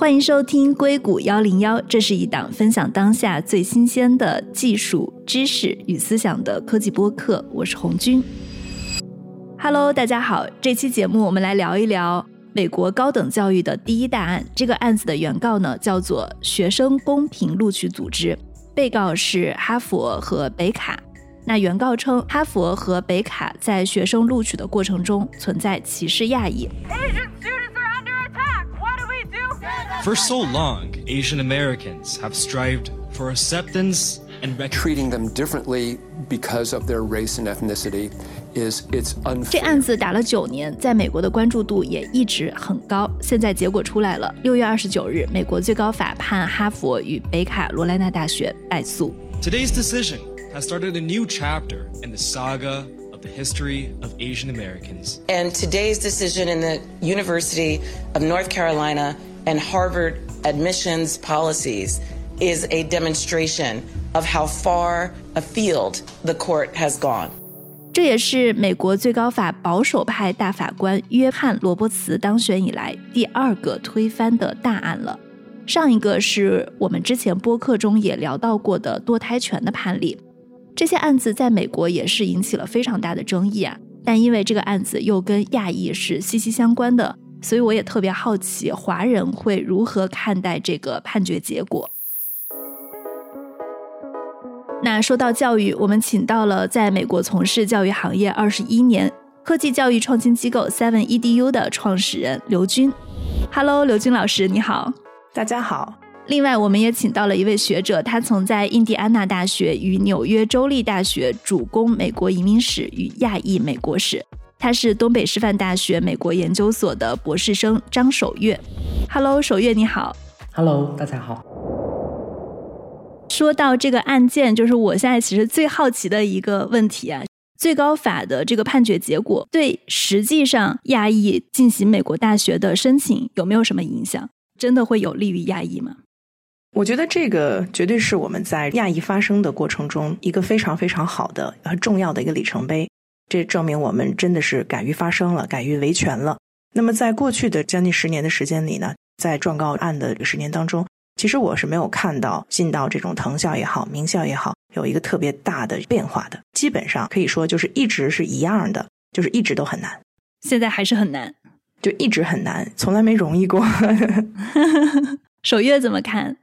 欢迎收听硅谷幺零幺，这是一档分享当下最新鲜的技术知识与思想的科技播客。我是红军。Hello，大家好，这期节目我们来聊一聊美国高等教育的第一大案。这个案子的原告呢叫做学生公平录取组织，被告是哈佛和北卡。那原告称，哈佛和北卡在学生录取的过程中存在歧视亚裔。For so long, Asian Americans have strived for acceptance and treating them differently because of their race and ethnicity is it's unfair. 这案子打了九年，在美国的关注度也一直很高。现在结果出来了，六月二十九日，美国最高法判哈佛与北卡罗来纳大学败诉。Today's decision has started a new chapter in the saga of the history of Asian Americans. And today's decision in the University of North Carolina and Harvard admissions policies is a demonstration of how far afield the court has gone. 这也是美国最高法保守派大法官约翰·罗伯茨当选以来第二个推翻的大案了。上一个是我们之前播客中也聊到过的堕胎权的判例。这些案子在美国也是引起了非常大的争议啊。但因为这个案子又跟亚裔是息息相关的，所以我也特别好奇，华人会如何看待这个判决结果。那说到教育，我们请到了在美国从事教育行业二十一年、科技教育创新机构 Seven Edu 的创始人刘军。Hello，刘军老师，你好。大家好。另外，我们也请到了一位学者，他曾在印第安纳大学与纽约州立大学主攻美国移民史与亚裔美国史。他是东北师范大学美国研究所的博士生张守月。Hello，守月你好。Hello，大家好。说到这个案件，就是我现在其实最好奇的一个问题啊，最高法的这个判决结果对实际上亚裔进行美国大学的申请有没有什么影响？真的会有利于亚裔吗？我觉得这个绝对是我们在亚裔发生的过程中一个非常非常好的、很重要的一个里程碑。这证明我们真的是敢于发声了，敢于维权了。那么，在过去的将近十年的时间里呢，在状告案的这十年当中，其实我是没有看到进到这种藤校也好，名校也好，有一个特别大的变化的。基本上可以说就是一直是一样的，就是一直都很难。现在还是很难，就一直很难，从来没容易过。守月怎么看？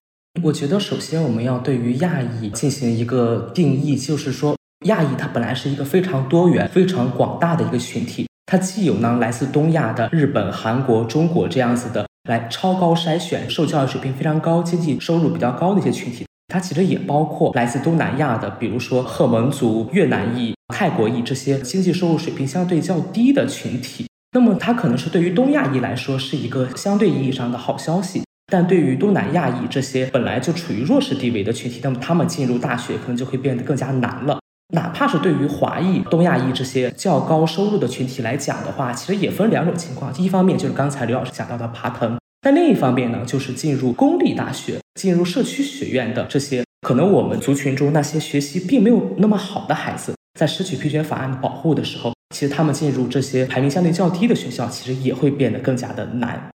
我觉得首先我们要对于亚裔进行一个定义，就是说。亚裔它本来是一个非常多元、非常广大的一个群体，它既有呢来自东亚的日本、韩国、中国这样子的来超高筛选、受教育水平非常高、经济收入比较高的一些群体，它其实也包括来自东南亚的，比如说赫蒙族、越南裔、泰国裔这些经济收入水平相对较低的群体。那么它可能是对于东亚裔来说是一个相对意义上的好消息，但对于东南亚裔这些本来就处于弱势地位的群体，那么他们进入大学可能就会变得更加难了。哪怕是对于华裔、东亚裔这些较高收入的群体来讲的话，其实也分两种情况。一方面就是刚才刘老师讲到的爬藤，但另一方面呢，就是进入公立大学、进入社区学院的这些，可能我们族群中那些学习并没有那么好的孩子，在失去平权法案的保护的时候，其实他们进入这些排名相对较低的学校，其实也会变得更加的难。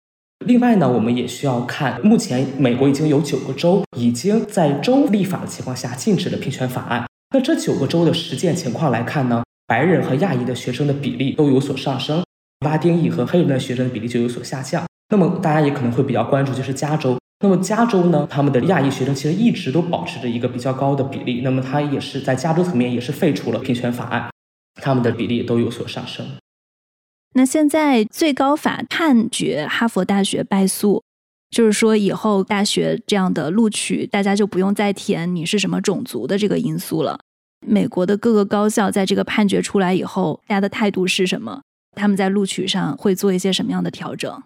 另外呢，我们也需要看，目前美国已经有九个州已经在州立法的情况下禁止了平权法案。那这九个州的实践情况来看呢，白人和亚裔的学生的比例都有所上升，拉丁裔和黑人的学生的比例就有所下降。那么大家也可能会比较关注，就是加州。那么加州呢，他们的亚裔学生其实一直都保持着一个比较高的比例。那么他也是在加州层面也是废除了平权法案，他们的比例都有所上升。那现在最高法判决哈佛大学败诉，就是说以后大学这样的录取，大家就不用再填你是什么种族的这个因素了。美国的各个高校在这个判决出来以后，大家的态度是什么？他们在录取上会做一些什么样的调整？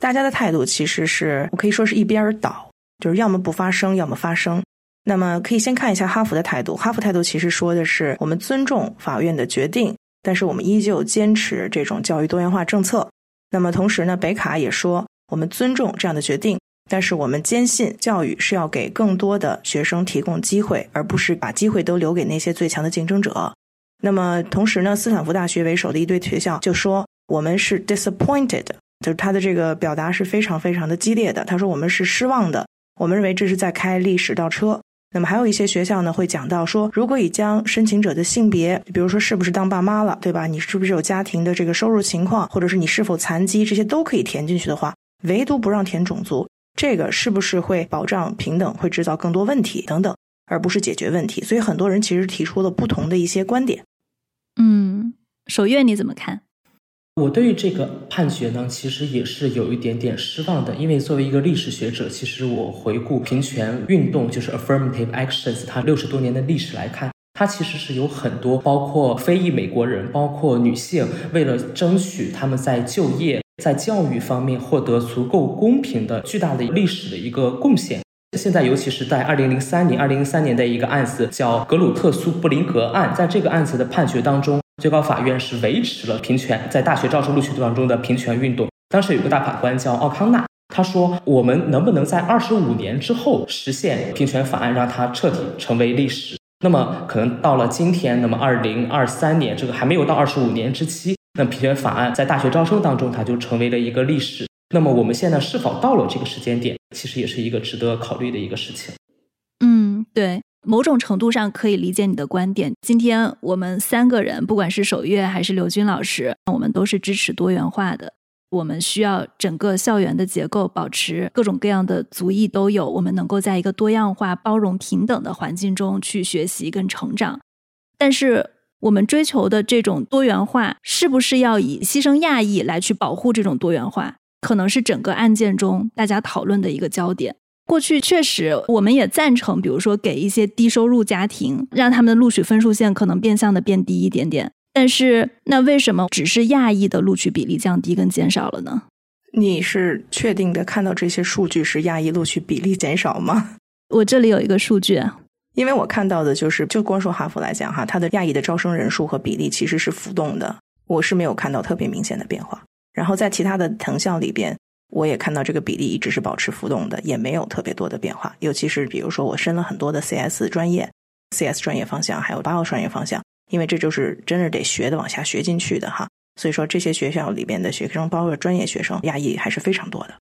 大家的态度其实是我可以说是一边倒，就是要么不发声，要么发声。那么可以先看一下哈佛的态度。哈佛态度其实说的是，我们尊重法院的决定，但是我们依旧坚持这种教育多元化政策。那么同时呢，北卡也说，我们尊重这样的决定。但是我们坚信，教育是要给更多的学生提供机会，而不是把机会都留给那些最强的竞争者。那么，同时呢，斯坦福大学为首的一堆学校就说，我们是 disappointed，就是他的这个表达是非常非常的激烈的。他说我们是失望的，我们认为这是在开历史倒车。那么还有一些学校呢会讲到说，如果已将申请者的性别，比如说是不是当爸妈了，对吧？你是不是有家庭的这个收入情况，或者是你是否残疾，这些都可以填进去的话，唯独不让填种族，这个是不是会保障平等，会制造更多问题等等，而不是解决问题？所以很多人其实提出了不同的一些观点。嗯，守月你怎么看？我对于这个判决呢，其实也是有一点点失望的，因为作为一个历史学者，其实我回顾平权运动，就是 affirmative actions，它六十多年的历史来看，它其实是有很多，包括非裔美国人，包括女性，为了争取他们在就业、在教育方面获得足够公平的巨大的历史的一个贡献。现在，尤其是在二零零三年，二零零三年的一个案子叫格鲁特苏布林格案，在这个案子的判决当中。最高法院是维持了平权在大学招生录取当中的平权运动。当时有个大法官叫奥康纳，他说：“我们能不能在二十五年之后实现平权法案，让它彻底成为历史？”那么可能到了今天，那么二零二三年这个还没有到二十五年之期，那平权法案在大学招生当中它就成为了一个历史。那么我们现在是否到了这个时间点，其实也是一个值得考虑的一个事情。嗯，对。某种程度上可以理解你的观点。今天我们三个人，不管是守月还是刘军老师，我们都是支持多元化的。我们需要整个校园的结构保持各种各样的族裔都有，我们能够在一个多样化、包容、平等的环境中去学习跟成长。但是，我们追求的这种多元化，是不是要以牺牲亚裔来去保护这种多元化？可能是整个案件中大家讨论的一个焦点。过去确实，我们也赞成，比如说给一些低收入家庭，让他们的录取分数线可能变相的变低一点点。但是，那为什么只是亚裔的录取比例降低跟减少了呢？你是确定的看到这些数据是亚裔录取比例减少吗？我这里有一个数据，因为我看到的就是，就光说哈佛来讲哈，它的亚裔的招生人数和比例其实是浮动的，我是没有看到特别明显的变化。然后在其他的藤校里边。我也看到这个比例一直是保持浮动的，也没有特别多的变化。尤其是比如说，我申了很多的 CS 专业、CS 专业方向，还有八号专业方向，因为这就是真是得学的往下学进去的哈。所以说，这些学校里边的学生，包括专业学生，亚裔还是非常多的。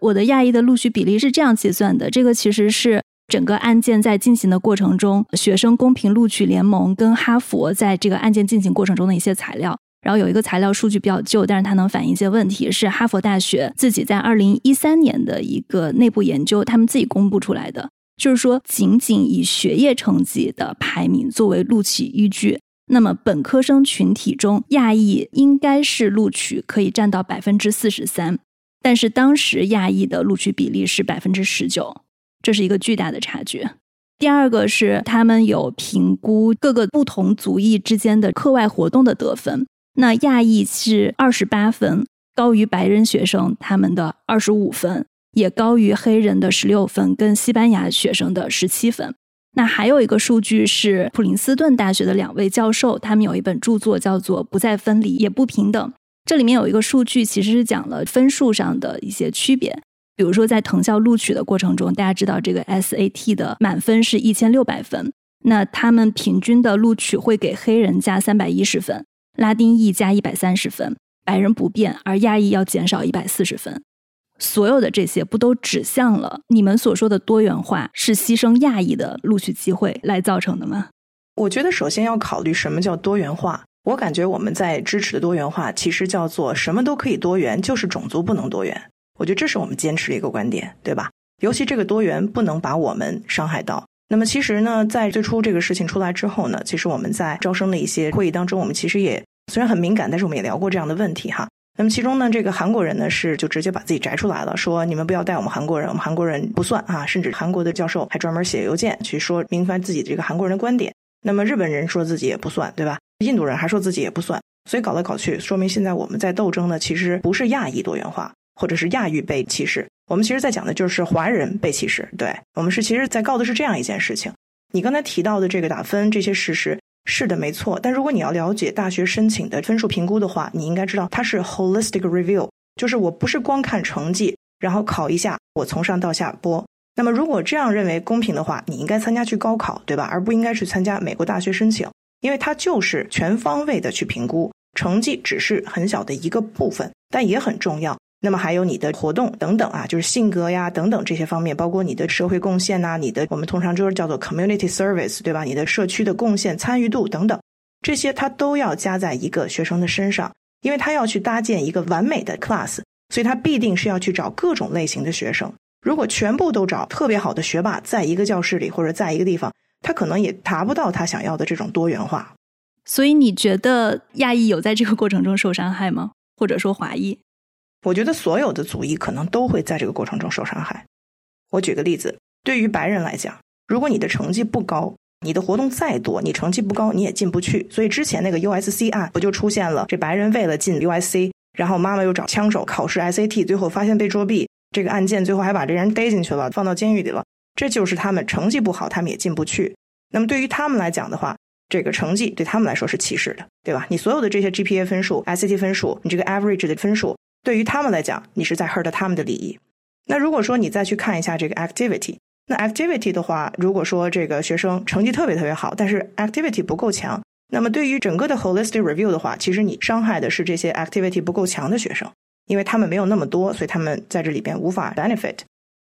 我的亚裔的录取比例是这样计算的：这个其实是整个案件在进行的过程中，学生公平录取联盟跟哈佛在这个案件进行过程中的一些材料。然后有一个材料数据比较旧，但是它能反映一些问题，是哈佛大学自己在二零一三年的一个内部研究，他们自己公布出来的，就是说仅仅以学业成绩的排名作为录取依据，那么本科生群体中亚裔应该是录取可以占到百分之四十三，但是当时亚裔的录取比例是百分之十九，这是一个巨大的差距。第二个是他们有评估各个不同族裔之间的课外活动的得分。那亚裔是二十八分，高于白人学生他们的二十五分，也高于黑人的十六分，跟西班牙学生的十七分。那还有一个数据是普林斯顿大学的两位教授，他们有一本著作叫做《不再分离也不平等》，这里面有一个数据其实是讲了分数上的一些区别。比如说在藤校录取的过程中，大家知道这个 SAT 的满分是一千六百分，那他们平均的录取会给黑人加三百一十分。拉丁裔加一百三十分，白人不变，而亚裔要减少一百四十分。所有的这些不都指向了你们所说的多元化是牺牲亚裔的录取机会来造成的吗？我觉得首先要考虑什么叫多元化。我感觉我们在支持的多元化，其实叫做什么都可以多元，就是种族不能多元。我觉得这是我们坚持的一个观点，对吧？尤其这个多元不能把我们伤害到。那么其实呢，在最初这个事情出来之后呢，其实我们在招生的一些会议当中，我们其实也。虽然很敏感，但是我们也聊过这样的问题哈。那么其中呢，这个韩国人呢是就直接把自己摘出来了，说你们不要带我们韩国人，我们韩国人不算啊。甚至韩国的教授还专门写邮件去说明白自己这个韩国人的观点。那么日本人说自己也不算，对吧？印度人还说自己也不算。所以搞来搞去，说明现在我们在斗争呢，其实不是亚裔多元化，或者是亚裔被歧视，我们其实在讲的就是华人被歧视。对我们是其实在告的是这样一件事情。你刚才提到的这个打分这些事实。是的，没错。但如果你要了解大学申请的分数评估的话，你应该知道它是 holistic review，就是我不是光看成绩，然后考一下，我从上到下播。那么如果这样认为公平的话，你应该参加去高考，对吧？而不应该去参加美国大学申请，因为它就是全方位的去评估，成绩只是很小的一个部分，但也很重要。那么还有你的活动等等啊，就是性格呀等等这些方面，包括你的社会贡献呐，你的我们通常就是叫做 community service，对吧？你的社区的贡献、参与度等等，这些它都要加在一个学生的身上，因为他要去搭建一个完美的 class，所以他必定是要去找各种类型的学生。如果全部都找特别好的学霸在一个教室里或者在一个地方，他可能也达不到他想要的这种多元化。所以你觉得亚裔有在这个过程中受伤害吗？或者说华裔？我觉得所有的族裔可能都会在这个过程中受伤害。我举个例子，对于白人来讲，如果你的成绩不高，你的活动再多，你成绩不高，你也进不去。所以之前那个 USC 案不就出现了？这白人为了进 USC，然后妈妈又找枪手考试 SAT，最后发现被作弊，这个案件最后还把这人逮进去了，放到监狱里了。这就是他们成绩不好，他们也进不去。那么对于他们来讲的话，这个成绩对他们来说是歧视的，对吧？你所有的这些 GPA 分数、SAT 分数，你这个 average 的分数。对于他们来讲，你是在 hurt 他们的利益。那如果说你再去看一下这个 activity，那 activity 的话，如果说这个学生成绩特别特别好，但是 activity 不够强，那么对于整个的 holistic review 的话，其实你伤害的是这些 activity 不够强的学生，因为他们没有那么多，所以他们在这里边无法 benefit。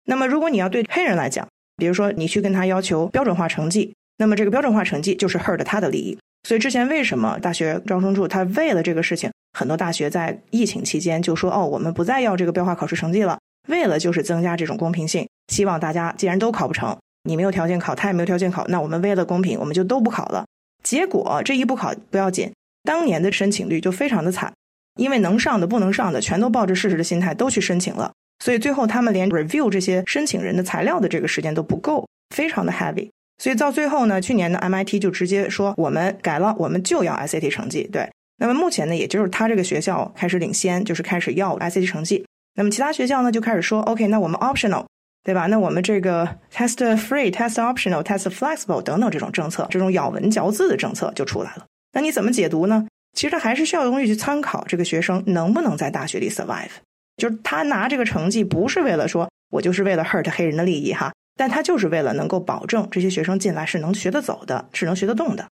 那么如果你要对黑人来讲，比如说你去跟他要求标准化成绩，那么这个标准化成绩就是 hurt 他的利益。所以之前为什么大学招生处他为了这个事情？很多大学在疫情期间就说：“哦，我们不再要这个标化考试成绩了，为了就是增加这种公平性，希望大家既然都考不成，你没有条件考，他也没有条件考，那我们为了公平，我们就都不考了。结果这一不考不要紧，当年的申请率就非常的惨，因为能上的不能上的全都抱着试试的心态都去申请了，所以最后他们连 review 这些申请人的材料的这个时间都不够，非常的 heavy。所以到最后呢，去年的 MIT 就直接说我们改了，我们就要 SAT 成绩，对。”那么目前呢，也就是他这个学校开始领先，就是开始要 SAT 成绩。那么其他学校呢，就开始说 OK，那我们 optional，对吧？那我们这个 test free、test optional、test flexible 等等这种政策，这种咬文嚼字的政策就出来了。那你怎么解读呢？其实还是需要有东西去参考这个学生能不能在大学里 survive。就是他拿这个成绩不是为了说我就是为了 hurt 黑人的利益哈，但他就是为了能够保证这些学生进来是能学得走的，是能学得动的。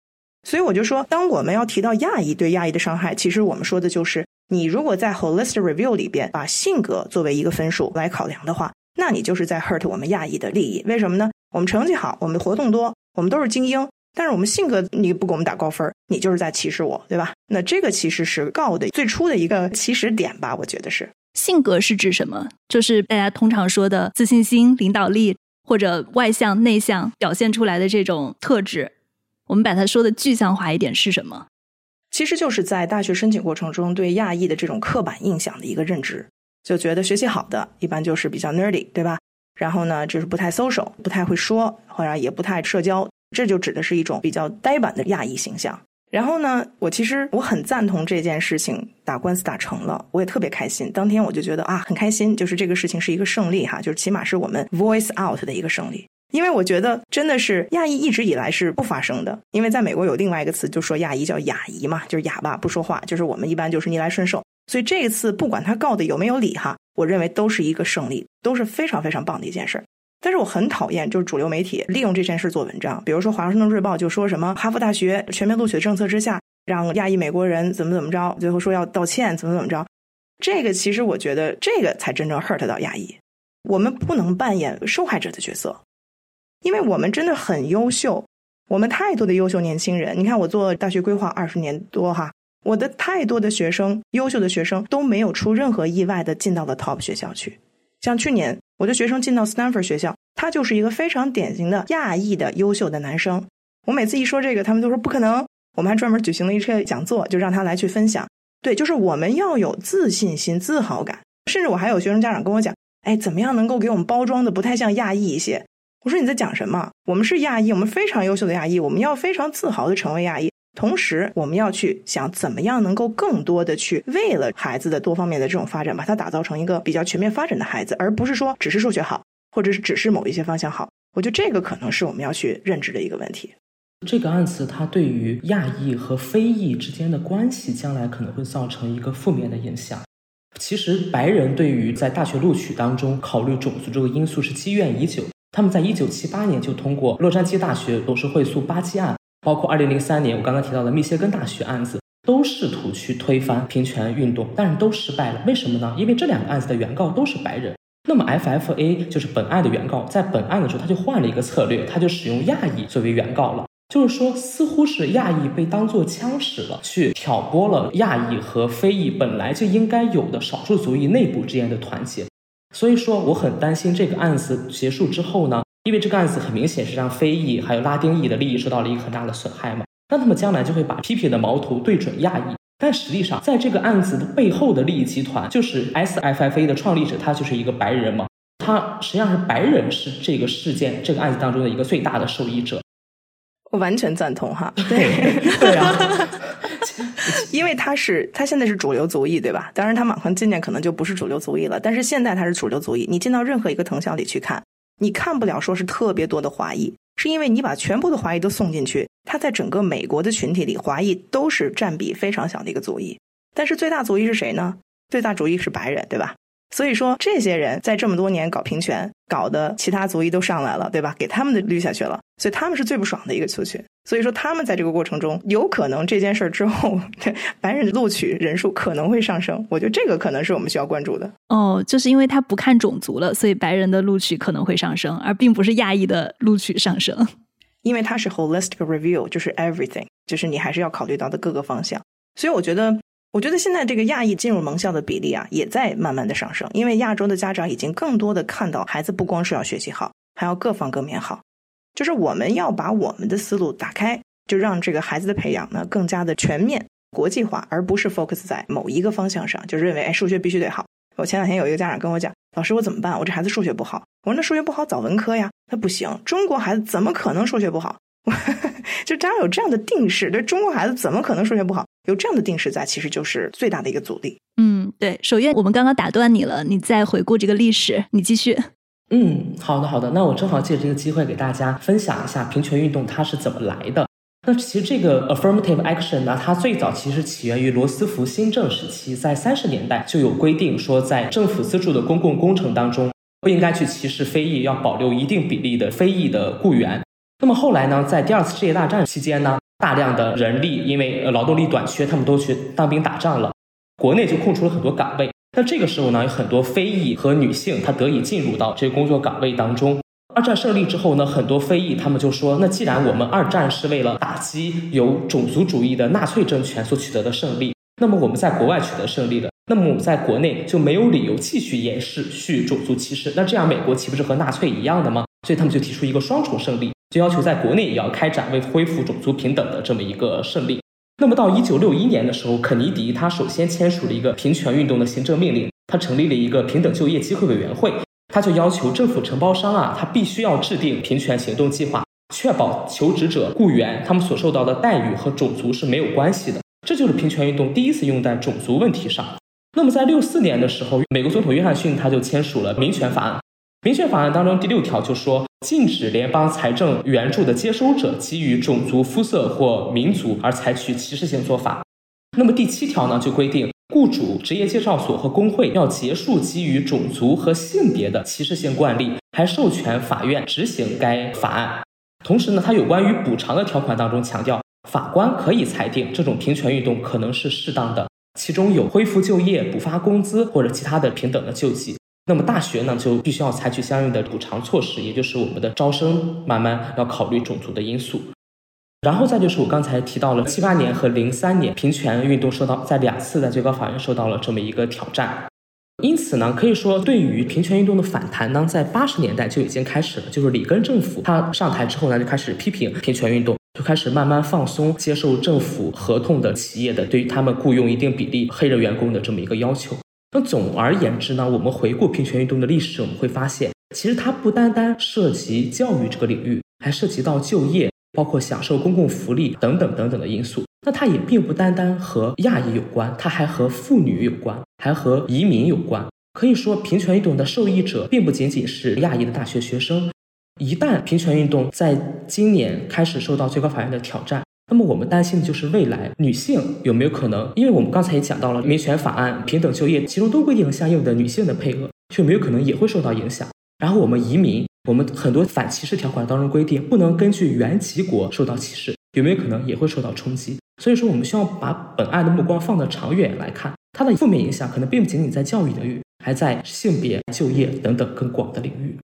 所以我就说，当我们要提到亚裔对亚裔的伤害，其实我们说的就是，你如果在 holistic review 里边把性格作为一个分数来考量的话，那你就是在 hurt 我们亚裔的利益。为什么呢？我们成绩好，我们活动多，我们都是精英，但是我们性格你不给我们打高分，你就是在歧视我，对吧？那这个其实是告的最初的一个起始点吧？我觉得是性格是指什么？就是大家通常说的自信心、领导力或者外向、内向表现出来的这种特质。我们把它说的具象化一点是什么？其实就是在大学申请过程中对亚裔的这种刻板印象的一个认知，就觉得学习好的一般就是比较 nerdy，对吧？然后呢，就是不太 social，不太会说，或者也不太社交，这就指的是一种比较呆板的亚裔形象。然后呢，我其实我很赞同这件事情打官司打成了，我也特别开心。当天我就觉得啊，很开心，就是这个事情是一个胜利哈，就是起码是我们 voice out 的一个胜利。因为我觉得真的是亚裔一直以来是不发声的，因为在美国有另外一个词，就说亚裔叫哑裔嘛，就是哑巴不说话，就是我们一般就是逆来顺受。所以这一次不管他告的有没有理哈，我认为都是一个胜利，都是非常非常棒的一件事。但是我很讨厌就是主流媒体利用这件事做文章，比如说《华盛顿日报》就说什么哈佛大学全面录取政策之下，让亚裔美国人怎么怎么着，最后说要道歉怎么怎么着。这个其实我觉得这个才真正 hurt 到亚裔，我们不能扮演受害者的角色。因为我们真的很优秀，我们太多的优秀年轻人。你看，我做大学规划二十年多哈，我的太多的学生，优秀的学生都没有出任何意外的进到了 top 学校去。像去年我的学生进到 Stanford 学校，他就是一个非常典型的亚裔的优秀的男生。我每次一说这个，他们都说不可能。我们还专门举行了一次讲座，就让他来去分享。对，就是我们要有自信心、自豪感。甚至我还有学生家长跟我讲，哎，怎么样能够给我们包装的不太像亚裔一些？我说你在讲什么？我们是亚裔，我们非常优秀的亚裔，我们要非常自豪的成为亚裔。同时，我们要去想怎么样能够更多的去为了孩子的多方面的这种发展，把它打造成一个比较全面发展的孩子，而不是说只是数学好，或者是只是某一些方向好。我觉得这个可能是我们要去认知的一个问题。这个案子它对于亚裔和非裔之间的关系，将来可能会造成一个负面的影响。其实，白人对于在大学录取当中考虑种族这个因素是积怨已久。他们在一九七八年就通过洛杉矶大学董事会诉巴基案，包括二零零三年我刚刚提到的密歇根大学案子，都试图去推翻平权运动，但是都失败了。为什么呢？因为这两个案子的原告都是白人。那么 FFA 就是本案的原告，在本案的时候他就换了一个策略，他就使用亚裔作为原告了。就是说，似乎是亚裔被当作枪使了，去挑拨了亚裔和非裔本来就应该有的少数族裔内部之间的团结。所以说，我很担心这个案子结束之后呢，因为这个案子很明显是让非裔还有拉丁裔的利益受到了一个很大的损害嘛。那他们将来就会把批评的矛头对准亚裔，但实际上，在这个案子的背后的利益集团就是 SFFA 的创立者，他就是一个白人嘛，他实际上是白人是这个事件这个案子当中的一个最大的受益者。我完全赞同哈，对对啊，因为他是他现在是主流族裔对吧？当然他马上今年可能就不是主流族裔了，但是现在他是主流族裔。你进到任何一个藤校里去看，你看不了说是特别多的华裔，是因为你把全部的华裔都送进去，他在整个美国的群体里，华裔都是占比非常小的一个族裔。但是最大族裔是谁呢？最大族裔是白人，对吧？所以说，这些人在这么多年搞平权，搞的其他族裔都上来了，对吧？给他们的绿下去了，所以他们是最不爽的一个族群。所以说，他们在这个过程中，有可能这件事儿之后，白人录取人数可能会上升。我觉得这个可能是我们需要关注的。哦，就是因为他不看种族了，所以白人的录取可能会上升，而并不是亚裔的录取上升。因为它是 holistic review，就是 everything，就是你还是要考虑到的各个方向。所以我觉得。我觉得现在这个亚裔进入盟校的比例啊，也在慢慢的上升，因为亚洲的家长已经更多的看到孩子不光是要学习好，还要各方各面好，就是我们要把我们的思路打开，就让这个孩子的培养呢更加的全面、国际化，而不是 focus 在某一个方向上，就认为哎数学必须得好。我前两天有一个家长跟我讲，老师我怎么办？我这孩子数学不好。我说那数学不好找文科呀。他不行，中国孩子怎么可能数学不好？就家长有这样的定势，对中国孩子怎么可能数学不好？有这样的定势在，其实就是最大的一个阻力。嗯，对。首先，我们刚刚打断你了，你再回顾这个历史，你继续。嗯，好的，好的。那我正好借这个机会给大家分享一下平权运动它是怎么来的。那其实这个 affirmative action 呢，它最早其实起源于罗斯福新政时期，在三十年代就有规定说，在政府资助的公共工程当中，不应该去歧视非裔，要保留一定比例的非裔的雇员。那么后来呢，在第二次世界大战期间呢，大量的人力因为劳动力短缺，他们都去当兵打仗了，国内就空出了很多岗位。那这个时候呢，有很多非裔和女性，她得以进入到这个工作岗位当中。二战胜利之后呢，很多非裔他们就说，那既然我们二战是为了打击有种族主义的纳粹政权所取得的胜利，那么我们在国外取得胜利的，那么我们在国内就没有理由继续延续种族歧视。那这样美国岂不是和纳粹一样的吗？所以他们就提出一个双重胜利。就要求在国内也要开展为恢复种族平等的这么一个胜利。那么到一九六一年的时候，肯尼迪他首先签署了一个平权运动的行政命令，他成立了一个平等就业机会委员会，他就要求政府承包商啊，他必须要制定平权行动计划，确保求职者雇员他们所受到的待遇和种族是没有关系的。这就是平权运动第一次用在种族问题上。那么在六四年的时候，美国总统约翰逊他就签署了民权法案。民权法案当中第六条就说，禁止联邦财政援助的接收者基于种族、肤色或民族而采取歧视性做法。那么第七条呢，就规定雇主、职业介绍所和工会要结束基于种族和性别的歧视性惯例，还授权法院执行该法案。同时呢，它有关于补偿的条款当中强调，法官可以裁定这种平权运动可能是适当的，其中有恢复就业、补发工资或者其他的平等的救济。那么大学呢，就必须要采取相应的补偿措施，也就是我们的招生慢慢要考虑种族的因素。然后再就是我刚才提到了七八年和零三年平权运动受到在两次在最高法院受到了这么一个挑战。因此呢，可以说对于平权运动的反弹呢，在八十年代就已经开始了。就是里根政府他上台之后呢，就开始批评平权运动，就开始慢慢放松接受政府合同的企业的对于他们雇佣一定比例黑人员工的这么一个要求。那总而言之呢，我们回顾平权运动的历史，我们会发现，其实它不单单涉及教育这个领域，还涉及到就业，包括享受公共福利等等等等的因素。那它也并不单单和亚裔有关，它还和妇女有关，还和移民有关。可以说，平权运动的受益者并不仅仅是亚裔的大学学生。一旦平权运动在今年开始受到最高法院的挑战。那么我们担心的就是未来女性有没有可能，因为我们刚才也讲到了民权法案、平等就业，其中都规定了相应的女性的配额，就没有可能也会受到影响。然后我们移民，我们很多反歧视条款当中规定不能根据原籍国受到歧视，有没有可能也会受到冲击？所以说，我们需要把本案的目光放得长远来看，它的负面影响可能并不仅仅在教育领域，还在性别、就业等等更广的领域。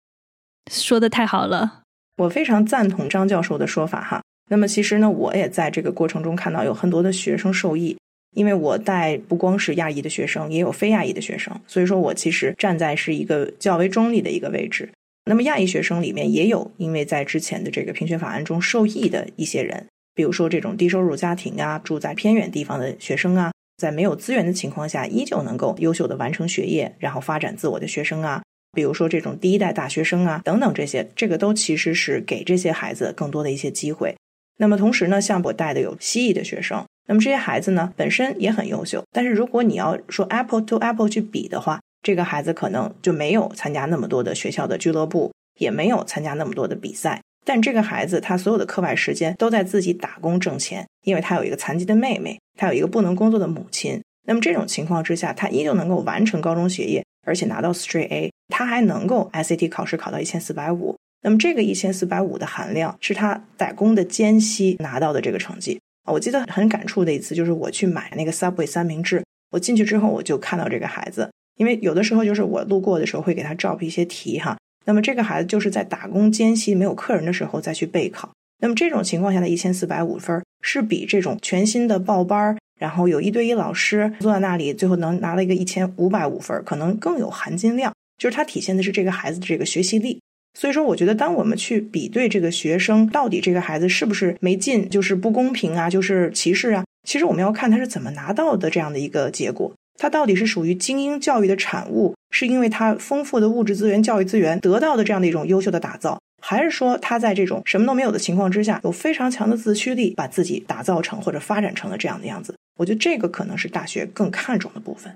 说的太好了，我非常赞同张教授的说法哈。那么其实呢，我也在这个过程中看到有很多的学生受益，因为我带不光是亚裔的学生，也有非亚裔的学生，所以说我其实站在是一个较为中立的一个位置。那么亚裔学生里面也有因为在之前的这个平权法案中受益的一些人，比如说这种低收入家庭啊，住在偏远地方的学生啊，在没有资源的情况下，依旧能够优秀的完成学业，然后发展自我的学生啊，比如说这种第一代大学生啊等等这些，这个都其实是给这些孩子更多的一些机会。那么同时呢，像我带的有西裔的学生，那么这些孩子呢本身也很优秀，但是如果你要说 apple to apple 去比的话，这个孩子可能就没有参加那么多的学校的俱乐部，也没有参加那么多的比赛。但这个孩子他所有的课外时间都在自己打工挣钱，因为他有一个残疾的妹妹，他有一个不能工作的母亲。那么这种情况之下，他依旧能够完成高中学业，而且拿到 straight A，他还能够 SAT 考试考到一千四百五。那么这个一千四百五的含量是他打工的间隙拿到的这个成绩啊！我记得很感触的一次就是我去买那个 Subway 三明治，我进去之后我就看到这个孩子，因为有的时候就是我路过的时候会给他照一些题哈。那么这个孩子就是在打工间隙没有客人的时候再去备考。那么这种情况下的一千四百五分是比这种全新的报班，然后有一对一老师坐在那里，最后能拿了一个一千五百五分，可能更有含金量。就是它体现的是这个孩子的这个学习力。所以说，我觉得当我们去比对这个学生到底这个孩子是不是没进，就是不公平啊，就是歧视啊，其实我们要看他是怎么拿到的这样的一个结果。他到底是属于精英教育的产物，是因为他丰富的物质资源、教育资源得到的这样的一种优秀的打造，还是说他在这种什么都没有的情况之下，有非常强的自驱力，把自己打造成或者发展成了这样的样子？我觉得这个可能是大学更看重的部分。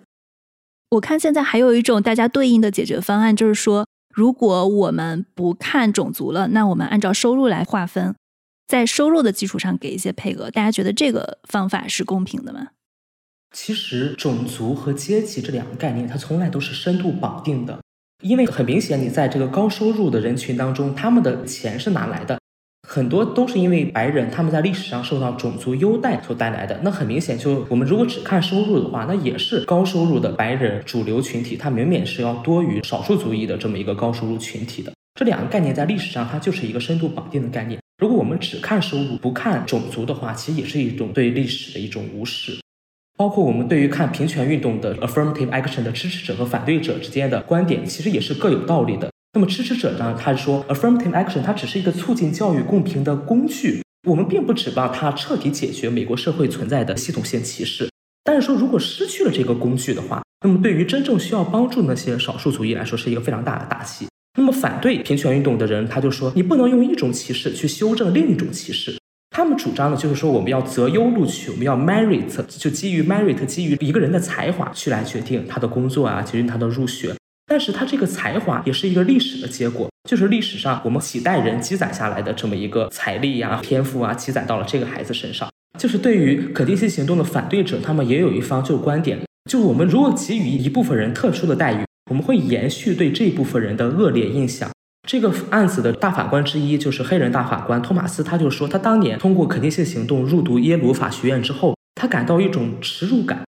我看现在还有一种大家对应的解决方案，就是说。如果我们不看种族了，那我们按照收入来划分，在收入的基础上给一些配额，大家觉得这个方法是公平的吗？其实，种族和阶级这两个概念，它从来都是深度绑定的，因为很明显，你在这个高收入的人群当中，他们的钱是哪来的？很多都是因为白人他们在历史上受到种族优待所带来的。那很明显，就我们如果只看收入的话，那也是高收入的白人主流群体，它明显是要多于少数族裔的这么一个高收入群体的。这两个概念在历史上它就是一个深度绑定的概念。如果我们只看收入不看种族的话，其实也是一种对历史的一种无视。包括我们对于看平权运动的 affirmative action 的支持者和反对者之间的观点，其实也是各有道理的。那么支持者呢？他说，affirmative action 它只是一个促进教育公平的工具，我们并不指望它彻底解决美国社会存在的系统性歧视。但是说，如果失去了这个工具的话，那么对于真正需要帮助那些少数族裔来说，是一个非常大的打击。那么反对平权运动的人，他就说，你不能用一种歧视去修正另一种歧视。他们主张的就是说，我们要择优录取，我们要 merit，就基于 merit，基于一个人的才华去来决定他的工作啊，决定他的入学。但是他这个才华也是一个历史的结果，就是历史上我们几代人积攒下来的这么一个财力呀、天赋啊，积攒到了这个孩子身上。就是对于可定性行动的反对者，他们也有一方就观点，就我们如果给予一部分人特殊的待遇，我们会延续对这部分人的恶劣印象。这个案子的大法官之一就是黑人大法官托马斯，他就说，他当年通过肯定性行动入读耶鲁法学院之后，他感到一种耻辱感，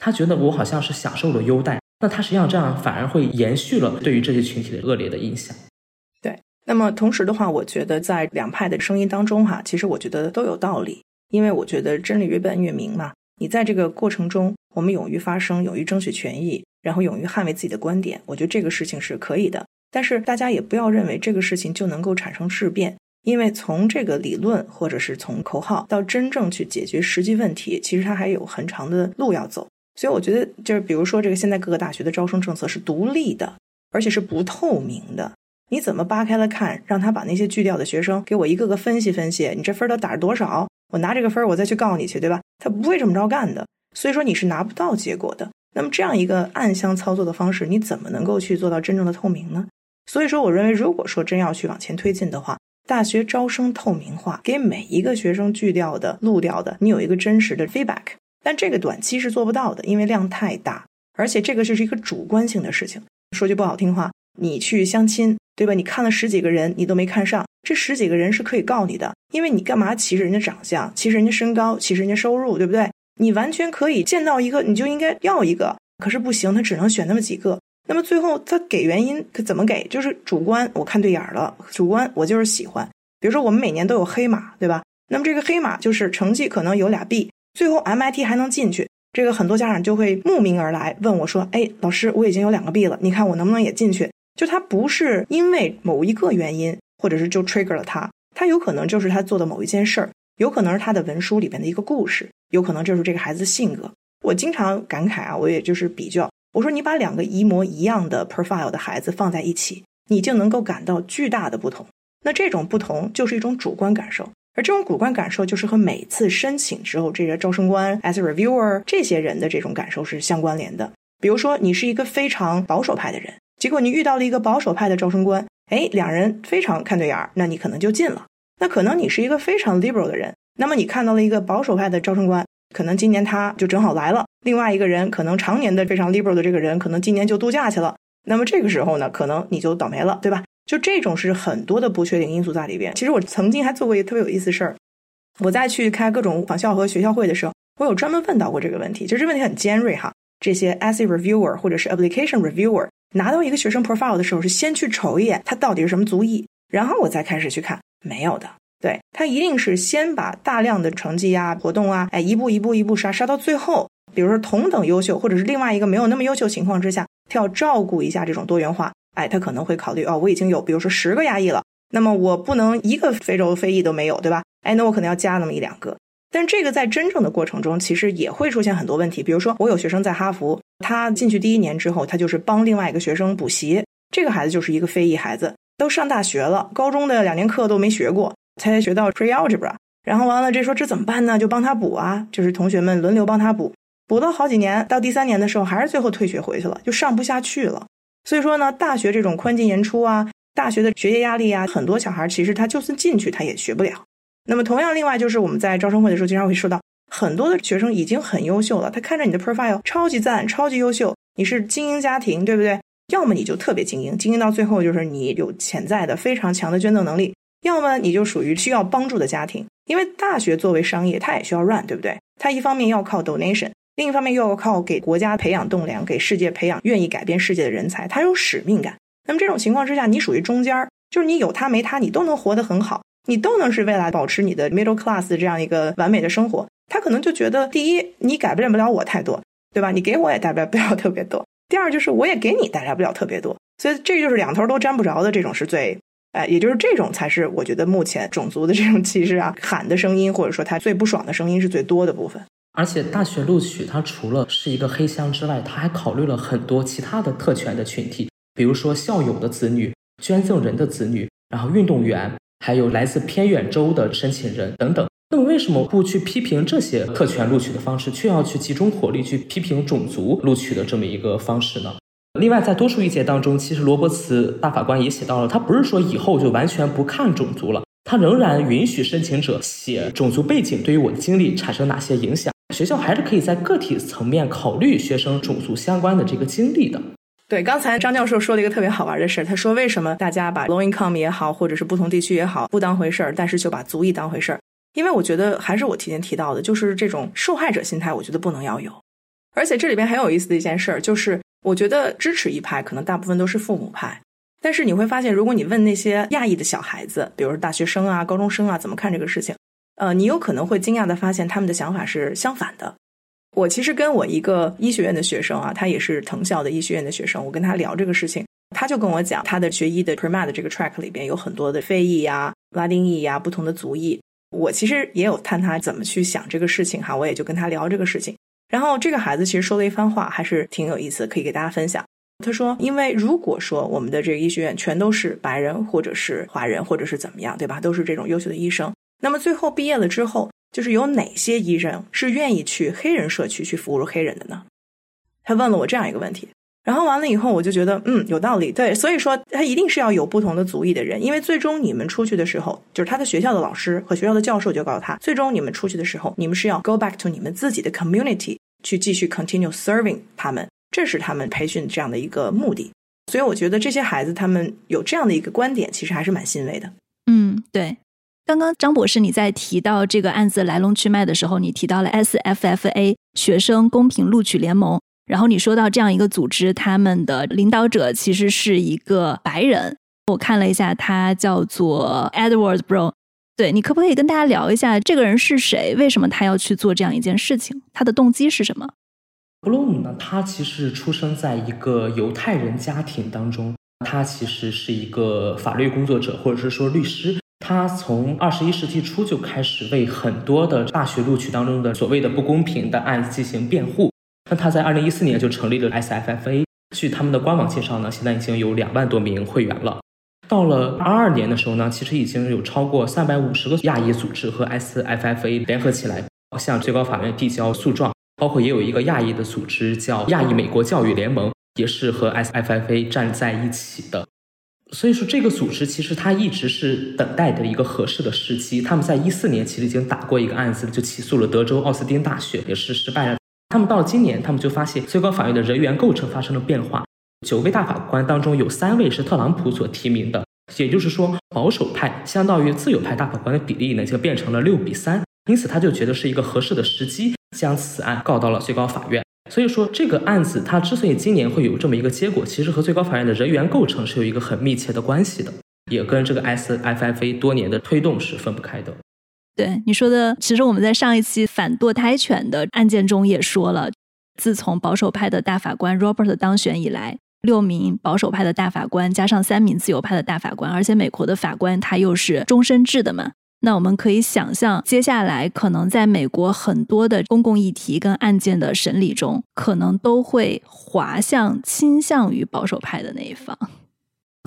他觉得我好像是享受了优待。那他实际上这样反而会延续了对于这些群体的恶劣的印象。对，那么同时的话，我觉得在两派的声音当中哈，其实我觉得都有道理，因为我觉得真理越辩越明嘛。你在这个过程中，我们勇于发声，勇于争取权益，然后勇于捍卫自己的观点，我觉得这个事情是可以的。但是大家也不要认为这个事情就能够产生质变，因为从这个理论或者是从口号到真正去解决实际问题，其实它还有很长的路要走。所以我觉得，就是比如说，这个现在各个大学的招生政策是独立的，而且是不透明的。你怎么扒开了看，让他把那些拒掉的学生给我一个个分析分析，你这分都打了多少？我拿这个分我再去告你去，对吧？他不会这么着干的。所以说你是拿不到结果的。那么这样一个暗箱操作的方式，你怎么能够去做到真正的透明呢？所以说，我认为，如果说真要去往前推进的话，大学招生透明化，给每一个学生拒掉的、录掉的，你有一个真实的 feedback。但这个短期是做不到的，因为量太大，而且这个就是一个主观性的事情。说句不好听话，你去相亲，对吧？你看了十几个人，你都没看上，这十几个人是可以告你的，因为你干嘛歧视人家长相，歧视人家身高，歧视人家收入，对不对？你完全可以见到一个，你就应该要一个，可是不行，他只能选那么几个。那么最后他给原因，可怎么给？就是主观，我看对眼儿了，主观我就是喜欢。比如说我们每年都有黑马，对吧？那么这个黑马就是成绩可能有俩 B，最后 MIT 还能进去，这个很多家长就会慕名而来问我说：“哎，老师，我已经有两个 B 了，你看我能不能也进去？”就他不是因为某一个原因，或者是就 trigger 了他，他有可能就是他做的某一件事儿，有可能是他的文书里面的一个故事，有可能就是这个孩子性格。我经常感慨啊，我也就是比较，我说你把两个一模一样的 profile 的孩子放在一起，你就能够感到巨大的不同。那这种不同就是一种主观感受。而这种主观感受，就是和每次申请之后这些招生官、as reviewer 这些人的这种感受是相关联的。比如说，你是一个非常保守派的人，结果你遇到了一个保守派的招生官，哎，两人非常看对眼儿，那你可能就进了。那可能你是一个非常 liberal 的人，那么你看到了一个保守派的招生官，可能今年他就正好来了。另外一个人可能常年的非常 liberal 的这个人，可能今年就度假去了。那么这个时候呢，可能你就倒霉了，对吧？就这种是很多的不确定因素在里边。其实我曾经还做过一个特别有意思的事儿，我在去开各种访校和学校会的时候，我有专门问到过这个问题。就这问题很尖锐哈。这些 essay reviewer 或者是 application reviewer 拿到一个学生 profile 的时候，是先去瞅一眼他到底是什么族裔，然后我再开始去看。没有的，对他一定是先把大量的成绩啊、活动啊，哎，一步一步一步刷刷到最后。比如说同等优秀，或者是另外一个没有那么优秀情况之下，他要照顾一下这种多元化。哎，他可能会考虑哦，我已经有，比如说十个亚裔了，那么我不能一个非洲非裔都没有，对吧？哎，那我可能要加那么一两个。但这个在真正的过程中，其实也会出现很多问题。比如说，我有学生在哈佛，他进去第一年之后，他就是帮另外一个学生补习，这个孩子就是一个非裔孩子，都上大学了，高中的两年课都没学过，才学到 pre algebra，然后完了这说这怎么办呢？就帮他补啊，就是同学们轮流帮他补，补了好几年，到第三年的时候还是最后退学回去了，就上不下去了。所以说呢，大学这种宽进严出啊，大学的学业压力啊，很多小孩其实他就算进去，他也学不了。那么同样，另外就是我们在招生会的时候，经常会说到很多的学生已经很优秀了，他看着你的 profile 超级赞、超级优秀，你是精英家庭，对不对？要么你就特别精英，精英到最后就是你有潜在的非常强的捐赠能力；要么你就属于需要帮助的家庭，因为大学作为商业，它也需要 run，对不对？它一方面要靠 donation。另一方面又要靠给国家培养栋梁，给世界培养愿意改变世界的人才，他有使命感。那么这种情况之下，你属于中间儿，就是你有他没他，你都能活得很好，你都能是未来保持你的 middle class 这样一个完美的生活。他可能就觉得，第一，你改变不了我太多，对吧？你给我也带来不了特别多。第二，就是我也给你带来不了特别多。所以这就是两头都沾不着的这种是最，哎，也就是这种才是我觉得目前种族的这种歧视啊，喊的声音或者说他最不爽的声音是最多的部分。而且大学录取，它除了是一个黑箱之外，它还考虑了很多其他的特权的群体，比如说校友的子女、捐赠人的子女，然后运动员，还有来自偏远州的申请人等等。那么为什么不去批评这些特权录取的方式，却要去集中火力去批评种族录取的这么一个方式呢？另外，在多数意见当中，其实罗伯茨大法官也写到了，他不是说以后就完全不看种族了，他仍然允许申请者写种族背景对于我的经历产生哪些影响。学校还是可以在个体层面考虑学生种族相关的这个经历的。对，刚才张教授说了一个特别好玩的事儿，他说为什么大家把 low income 也好，或者是不同地区也好，不当回事儿，但是就把族裔当回事儿？因为我觉得还是我提前提到的，就是这种受害者心态，我觉得不能要有。而且这里边很有意思的一件事儿，就是我觉得支持一派可能大部分都是父母派，但是你会发现，如果你问那些亚裔的小孩子，比如说大学生啊、高中生啊，怎么看这个事情？呃，你有可能会惊讶的发现，他们的想法是相反的。我其实跟我一个医学院的学生啊，他也是藤校的医学院的学生，我跟他聊这个事情，他就跟我讲，他的学医的 premed 这个 track 里边有很多的非裔呀、拉丁裔呀、不同的族裔。我其实也有探他怎么去想这个事情哈，我也就跟他聊这个事情。然后这个孩子其实说了一番话，还是挺有意思，可以给大家分享。他说，因为如果说我们的这个医学院全都是白人，或者是华人，或者是怎么样，对吧？都是这种优秀的医生。那么最后毕业了之后，就是有哪些医生是愿意去黑人社区去服务黑人的呢？他问了我这样一个问题，然后完了以后，我就觉得嗯有道理。对，所以说他一定是要有不同的族裔的人，因为最终你们出去的时候，就是他的学校的老师和学校的教授就告诉他，最终你们出去的时候，你们是要 go back to 你们自己的 community 去继续 continue serving 他们，这是他们培训这样的一个目的。所以我觉得这些孩子他们有这样的一个观点，其实还是蛮欣慰的。嗯，对。刚刚张博士你在提到这个案子来龙去脉的时候，你提到了 SFFA 学生公平录取联盟，然后你说到这样一个组织，他们的领导者其实是一个白人，我看了一下，他叫做 Edward Brown。对你可不可以跟大家聊一下这个人是谁？为什么他要去做这样一件事情？他的动机是什么？布鲁姆呢？他其实出生在一个犹太人家庭当中，他其实是一个法律工作者，或者是说律师。他从二十一世纪初就开始为很多的大学录取当中的所谓的不公平的案子进行辩护。那他在二零一四年就成立了 SFFA，据他们的官网介绍呢，现在已经有两万多名会员了。到了二二年的时候呢，其实已经有超过三百五十个亚裔组织和 SFFA 联合起来向最高法院递交诉状。包括也有一个亚裔的组织叫亚裔美国教育联盟，也是和 SFFA 站在一起的。所以说，这个组织其实它一直是等待的一个合适的时机。他们在一四年其实已经打过一个案子，就起诉了德州奥斯汀大学，也是失败了。他们到了今年，他们就发现最高法院的人员构成发生了变化，九位大法官当中有三位是特朗普所提名的，也就是说，保守派相当于自由派大法官的比例呢，就变成了六比三。因此，他就觉得是一个合适的时机。将此案告到了最高法院，所以说这个案子它之所以今年会有这么一个结果，其实和最高法院的人员构成是有一个很密切的关系的，也跟这个 SFFA 多年的推动是分不开的。对你说的，其实我们在上一期反堕胎权的案件中也说了，自从保守派的大法官 Robert 当选以来，六名保守派的大法官加上三名自由派的大法官，而且美国的法官他又是终身制的嘛。那我们可以想象，接下来可能在美国很多的公共议题跟案件的审理中，可能都会滑向倾向于保守派的那一方。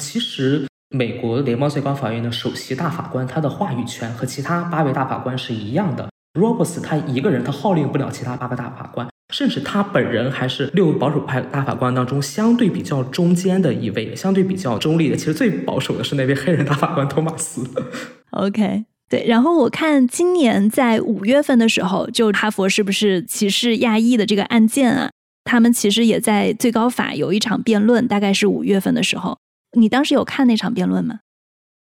其实，美国联邦最高法院的首席大法官，他的话语权和其他八位大法官是一样的。Roberts 他一个人他号令不了其他八个大法官，甚至他本人还是六个保守派大法官当中相对比较中间的一位，相对比较中立的。其实最保守的是那位黑人大法官托马斯。OK。对，然后我看今年在五月份的时候，就哈佛是不是歧视亚裔的这个案件啊？他们其实也在最高法有一场辩论，大概是五月份的时候。你当时有看那场辩论吗？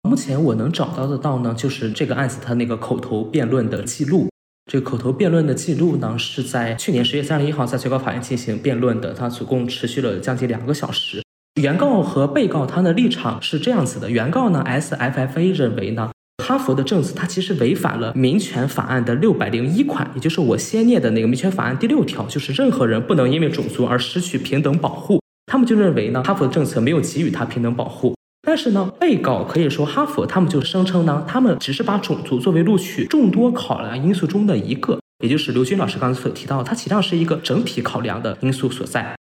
目前我能找到的到呢，就是这个案子它那个口头辩论的记录。这个口头辩论的记录呢，是在去年十月三十一号在最高法院进行辩论的，它总共持续了将近两个小时。原告和被告他的立场是这样子的：原告呢，SFFA 认为呢。哈佛的政策，它其实违反了民权法案的六百零一款，也就是我先念的那个民权法案第六条，就是任何人不能因为种族而失去平等保护。他们就认为呢，哈佛的政策没有给予他平等保护。但是呢，被告可以说哈佛，他们就声称呢，他们只是把种族作为录取众多考量因素中的一个，也就是刘军老师刚才所提到，它实际上是一个整体考量的因素所在。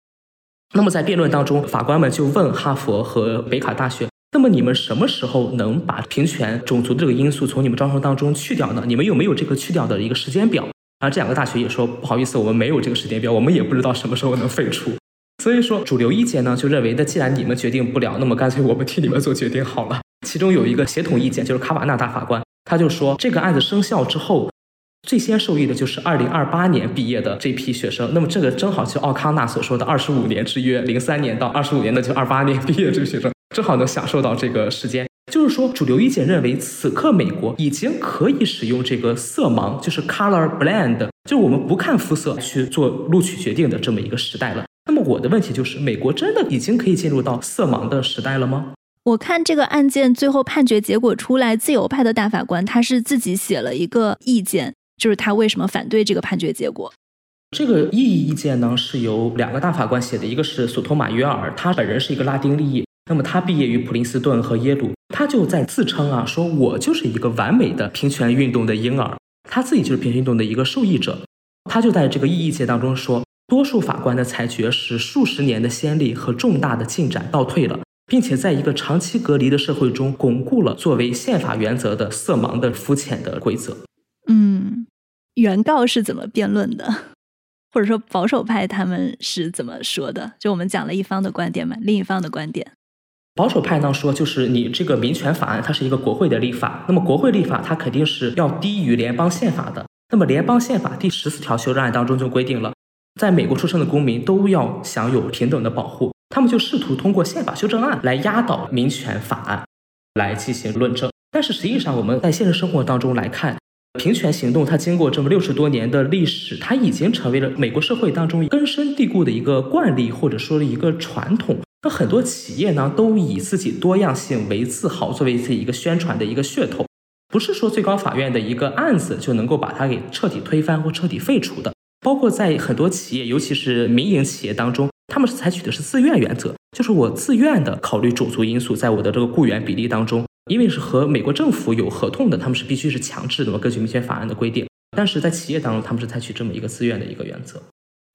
那么在辩论当中，法官们就问哈佛和北卡大学。那么你们什么时候能把平权、种族这个因素从你们招生当中去掉呢？你们有没有这个去掉的一个时间表？啊，这两个大学也说不好意思，我们没有这个时间表，我们也不知道什么时候能废除。所以说，主流意见呢就认为，那既然你们决定不了，那么干脆我们替你们做决定好了。其中有一个协同意见，就是卡瓦纳大法官，他就说，这个案子生效之后，最先受益的就是二零二八年毕业的这批学生。那么这个正好就奥康纳所说的二十五年之约，零三年到二十五年的就二八年毕业这个学生。正好能享受到这个时间，就是说，主流意见认为，此刻美国已经可以使用这个色盲，就是 color blind，就是我们不看肤色去做录取决定的这么一个时代了。那么我的问题就是，美国真的已经可以进入到色盲的时代了吗？我看这个案件最后判决结果出来，自由派的大法官他是自己写了一个意见，就是他为什么反对这个判决结果。这个异议意见呢，是由两个大法官写的，一个是索托马约尔，他本人是一个拉丁裔。那么他毕业于普林斯顿和耶鲁，他就在自称啊，说我就是一个完美的平权运动的婴儿，他自己就是平权运动的一个受益者。他就在这个异议界当中说，多数法官的裁决使数十年的先例和重大的进展倒退了，并且在一个长期隔离的社会中巩固了作为宪法原则的色盲的肤浅的规则。嗯，原告是怎么辩论的？或者说保守派他们是怎么说的？就我们讲了一方的观点嘛，另一方的观点。保守派呢说，就是你这个民权法案，它是一个国会的立法，那么国会立法它肯定是要低于联邦宪法的。那么联邦宪法第十四条修正案当中就规定了，在美国出生的公民都要享有平等的保护。他们就试图通过宪法修正案来压倒民权法案，来进行论证。但是实际上，我们在现实生活当中来看，平权行动它经过这么六十多年的历史，它已经成为了美国社会当中根深蒂固的一个惯例，或者说一个传统。那很多企业呢，都以自己多样性为自豪，作为自己一个宣传的一个噱头。不是说最高法院的一个案子就能够把它给彻底推翻或彻底废除的。包括在很多企业，尤其是民营企业当中，他们是采取的是自愿原则，就是我自愿的考虑种族因素在我的这个雇员比例当中，因为是和美国政府有合同的，他们是必须是强制的嘛，根据民权法案的规定。但是在企业当中，他们是采取这么一个自愿的一个原则。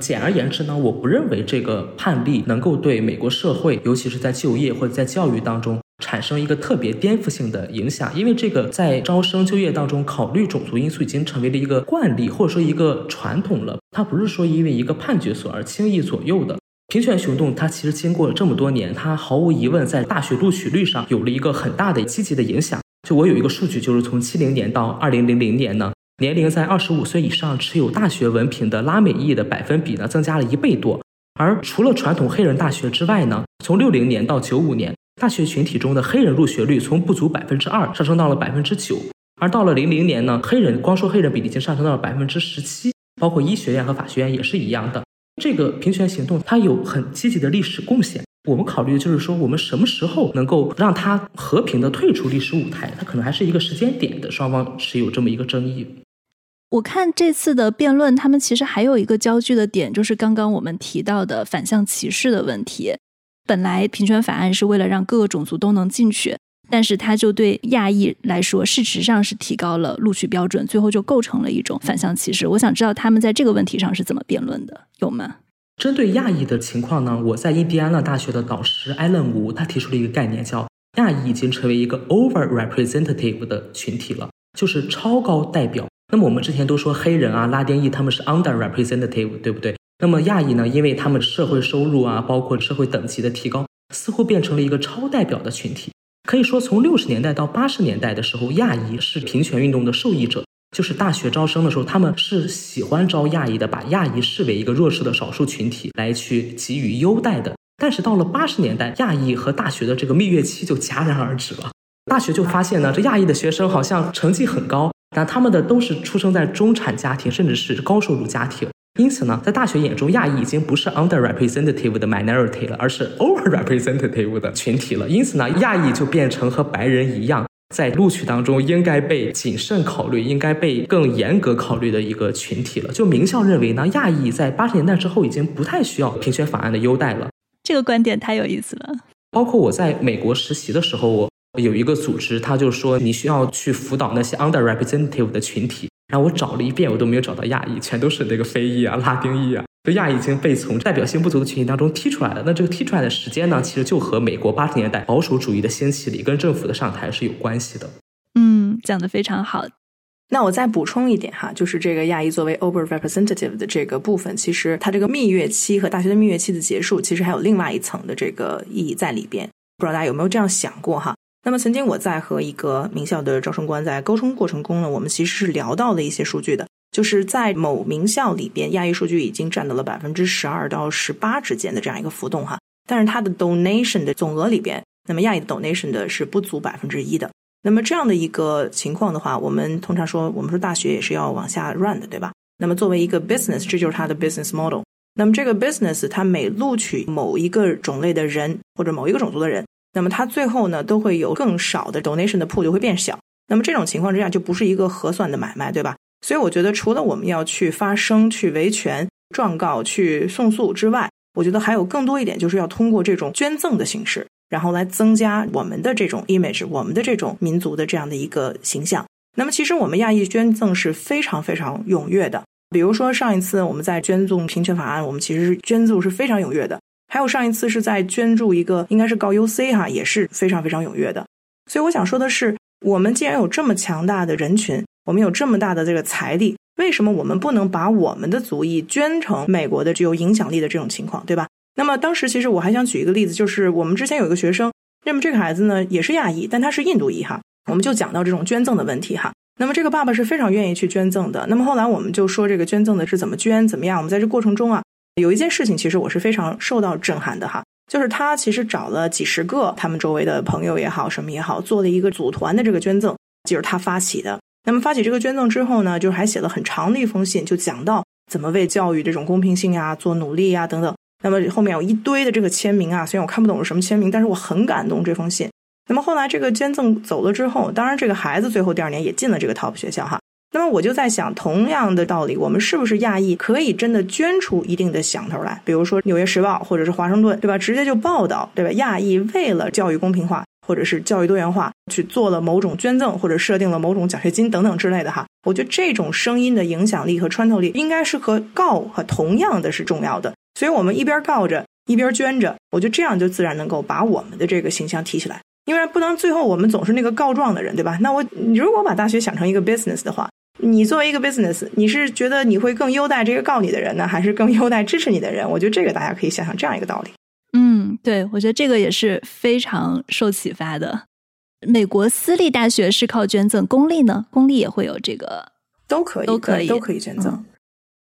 简而言之呢，我不认为这个判例能够对美国社会，尤其是在就业或者在教育当中产生一个特别颠覆性的影响，因为这个在招生就业当中考虑种族因素已经成为了一个惯例，或者说一个传统了。它不是说因为一个判决所而轻易左右的。平权行动它其实经过了这么多年，它毫无疑问在大学录取率上有了一个很大的积极的影响。就我有一个数据，就是从七零年到二零零零年呢。年龄在二十五岁以上、持有大学文凭的拉美裔的百分比呢，增加了一倍多。而除了传统黑人大学之外呢，从六零年到九五年，大学群体中的黑人入学率从不足百分之二上升到了百分之九。而到了零零年呢，黑人光说黑人比例已经上升到了百分之十七，包括医学院和法学院也是一样的。这个平权行动它有很积极的历史贡献。我们考虑的就是说，我们什么时候能够让它和平的退出历史舞台？它可能还是一个时间点的，双方持有这么一个争议。我看这次的辩论，他们其实还有一个焦距的点，就是刚刚我们提到的反向歧视的问题。本来平权法案是为了让各个种族都能进去，但是它就对亚裔来说，事实上是提高了录取标准，最后就构成了一种反向歧视。我想知道他们在这个问题上是怎么辩论的，有吗？针对亚裔的情况呢？我在印第安纳大学的导师艾伦吴，他提出了一个概念，叫亚裔已经成为一个 over representative 的群体了，就是超高代表。那么我们之前都说黑人啊、拉丁裔他们是 under representative，对不对？那么亚裔呢？因为他们社会收入啊，包括社会等级的提高，似乎变成了一个超代表的群体。可以说，从六十年代到八十年代的时候，亚裔是平权运动的受益者。就是大学招生的时候，他们是喜欢招亚裔的，把亚裔视为一个弱势的少数群体来去给予优待的。但是到了八十年代，亚裔和大学的这个蜜月期就戛然而止了。大学就发现呢，这亚裔的学生好像成绩很高。但他们的都是出生在中产家庭，甚至是高收入家庭，因此呢，在大学眼中，亚裔已经不是 under representative 的 minority 了，而是 over representative 的群体了。因此呢，亚裔就变成和白人一样，在录取当中应该被谨慎考虑，应该被更严格考虑的一个群体了。就名校认为呢，亚裔在八十年代之后已经不太需要评选法案的优待了。这个观点太有意思了。包括我在美国实习的时候，我。有一个组织，他就说你需要去辅导那些 under representative 的群体。然后我找了一遍，我都没有找到亚裔，全都是那个非裔啊、拉丁裔啊。这亚裔已经被从代表性不足的群体当中踢出来了。那这个踢出来的时间呢，其实就和美国八十年代保守主义的兴起、里根政府的上台是有关系的。嗯，讲的非常好。那我再补充一点哈，就是这个亚裔作为 over representative 的这个部分，其实它这个蜜月期和大学的蜜月期的结束，其实还有另外一层的这个意义在里边。不知道大家有没有这样想过哈？那么，曾经我在和一个名校的招生官在沟通过程中呢，我们其实是聊到了一些数据的，就是在某名校里边，亚裔数据已经占到了百分之十二到十八之间的这样一个浮动哈。但是它的 donation 的总额里边，那么亚裔的 donation 的是不足百分之一的。那么这样的一个情况的话，我们通常说，我们说大学也是要往下 run 的，对吧？那么作为一个 business，这就是它的 business model。那么这个 business 它每录取某一个种类的人或者某一个种族的人。那么它最后呢，都会有更少的 donation 的 pool 就会变小。那么这种情况之下，就不是一个合算的买卖，对吧？所以我觉得，除了我们要去发声、去维权、状告、去送诉之外，我觉得还有更多一点，就是要通过这种捐赠的形式，然后来增加我们的这种 image，我们的这种民族的这样的一个形象。那么其实我们亚裔捐赠是非常非常踊跃的。比如说上一次我们在捐赠平权法案，我们其实捐助是非常踊跃的。还有上一次是在捐助一个，应该是告 UC 哈，也是非常非常踊跃的。所以我想说的是，我们既然有这么强大的人群，我们有这么大的这个财力，为什么我们不能把我们的族裔捐成美国的具有影响力的这种情况，对吧？那么当时其实我还想举一个例子，就是我们之前有一个学生，那么这个孩子呢也是亚裔，但他是印度裔哈，我们就讲到这种捐赠的问题哈。那么这个爸爸是非常愿意去捐赠的。那么后来我们就说这个捐赠的是怎么捐，怎么样？我们在这过程中啊。有一件事情，其实我是非常受到震撼的哈，就是他其实找了几十个他们周围的朋友也好，什么也好，做了一个组团的这个捐赠，就是他发起的。那么发起这个捐赠之后呢，就是还写了很长的一封信，就讲到怎么为教育这种公平性啊做努力啊等等。那么后面有一堆的这个签名啊，虽然我看不懂是什么签名，但是我很感动这封信。那么后来这个捐赠走了之后，当然这个孩子最后第二年也进了这个 top 学校哈。那么我就在想，同样的道理，我们是不是亚裔可以真的捐出一定的响头来？比如说《纽约时报》或者是《华盛顿》，对吧？直接就报道，对吧？亚裔为了教育公平化或者是教育多元化，去做了某种捐赠，或者设定了某种奖学金等等之类的哈。我觉得这种声音的影响力和穿透力，应该是和告和同样的是重要的。所以我们一边告着，一边捐着，我觉得这样就自然能够把我们的这个形象提起来。因为不能最后我们总是那个告状的人，对吧？那我如果把大学想成一个 business 的话。你作为一个 business，你是觉得你会更优待这个告你的人呢，还是更优待支持你的人？我觉得这个大家可以想想这样一个道理。嗯，对，我觉得这个也是非常受启发的。美国私立大学是靠捐赠，公立呢？公立也会有这个，都可以，都可以，都可以捐赠。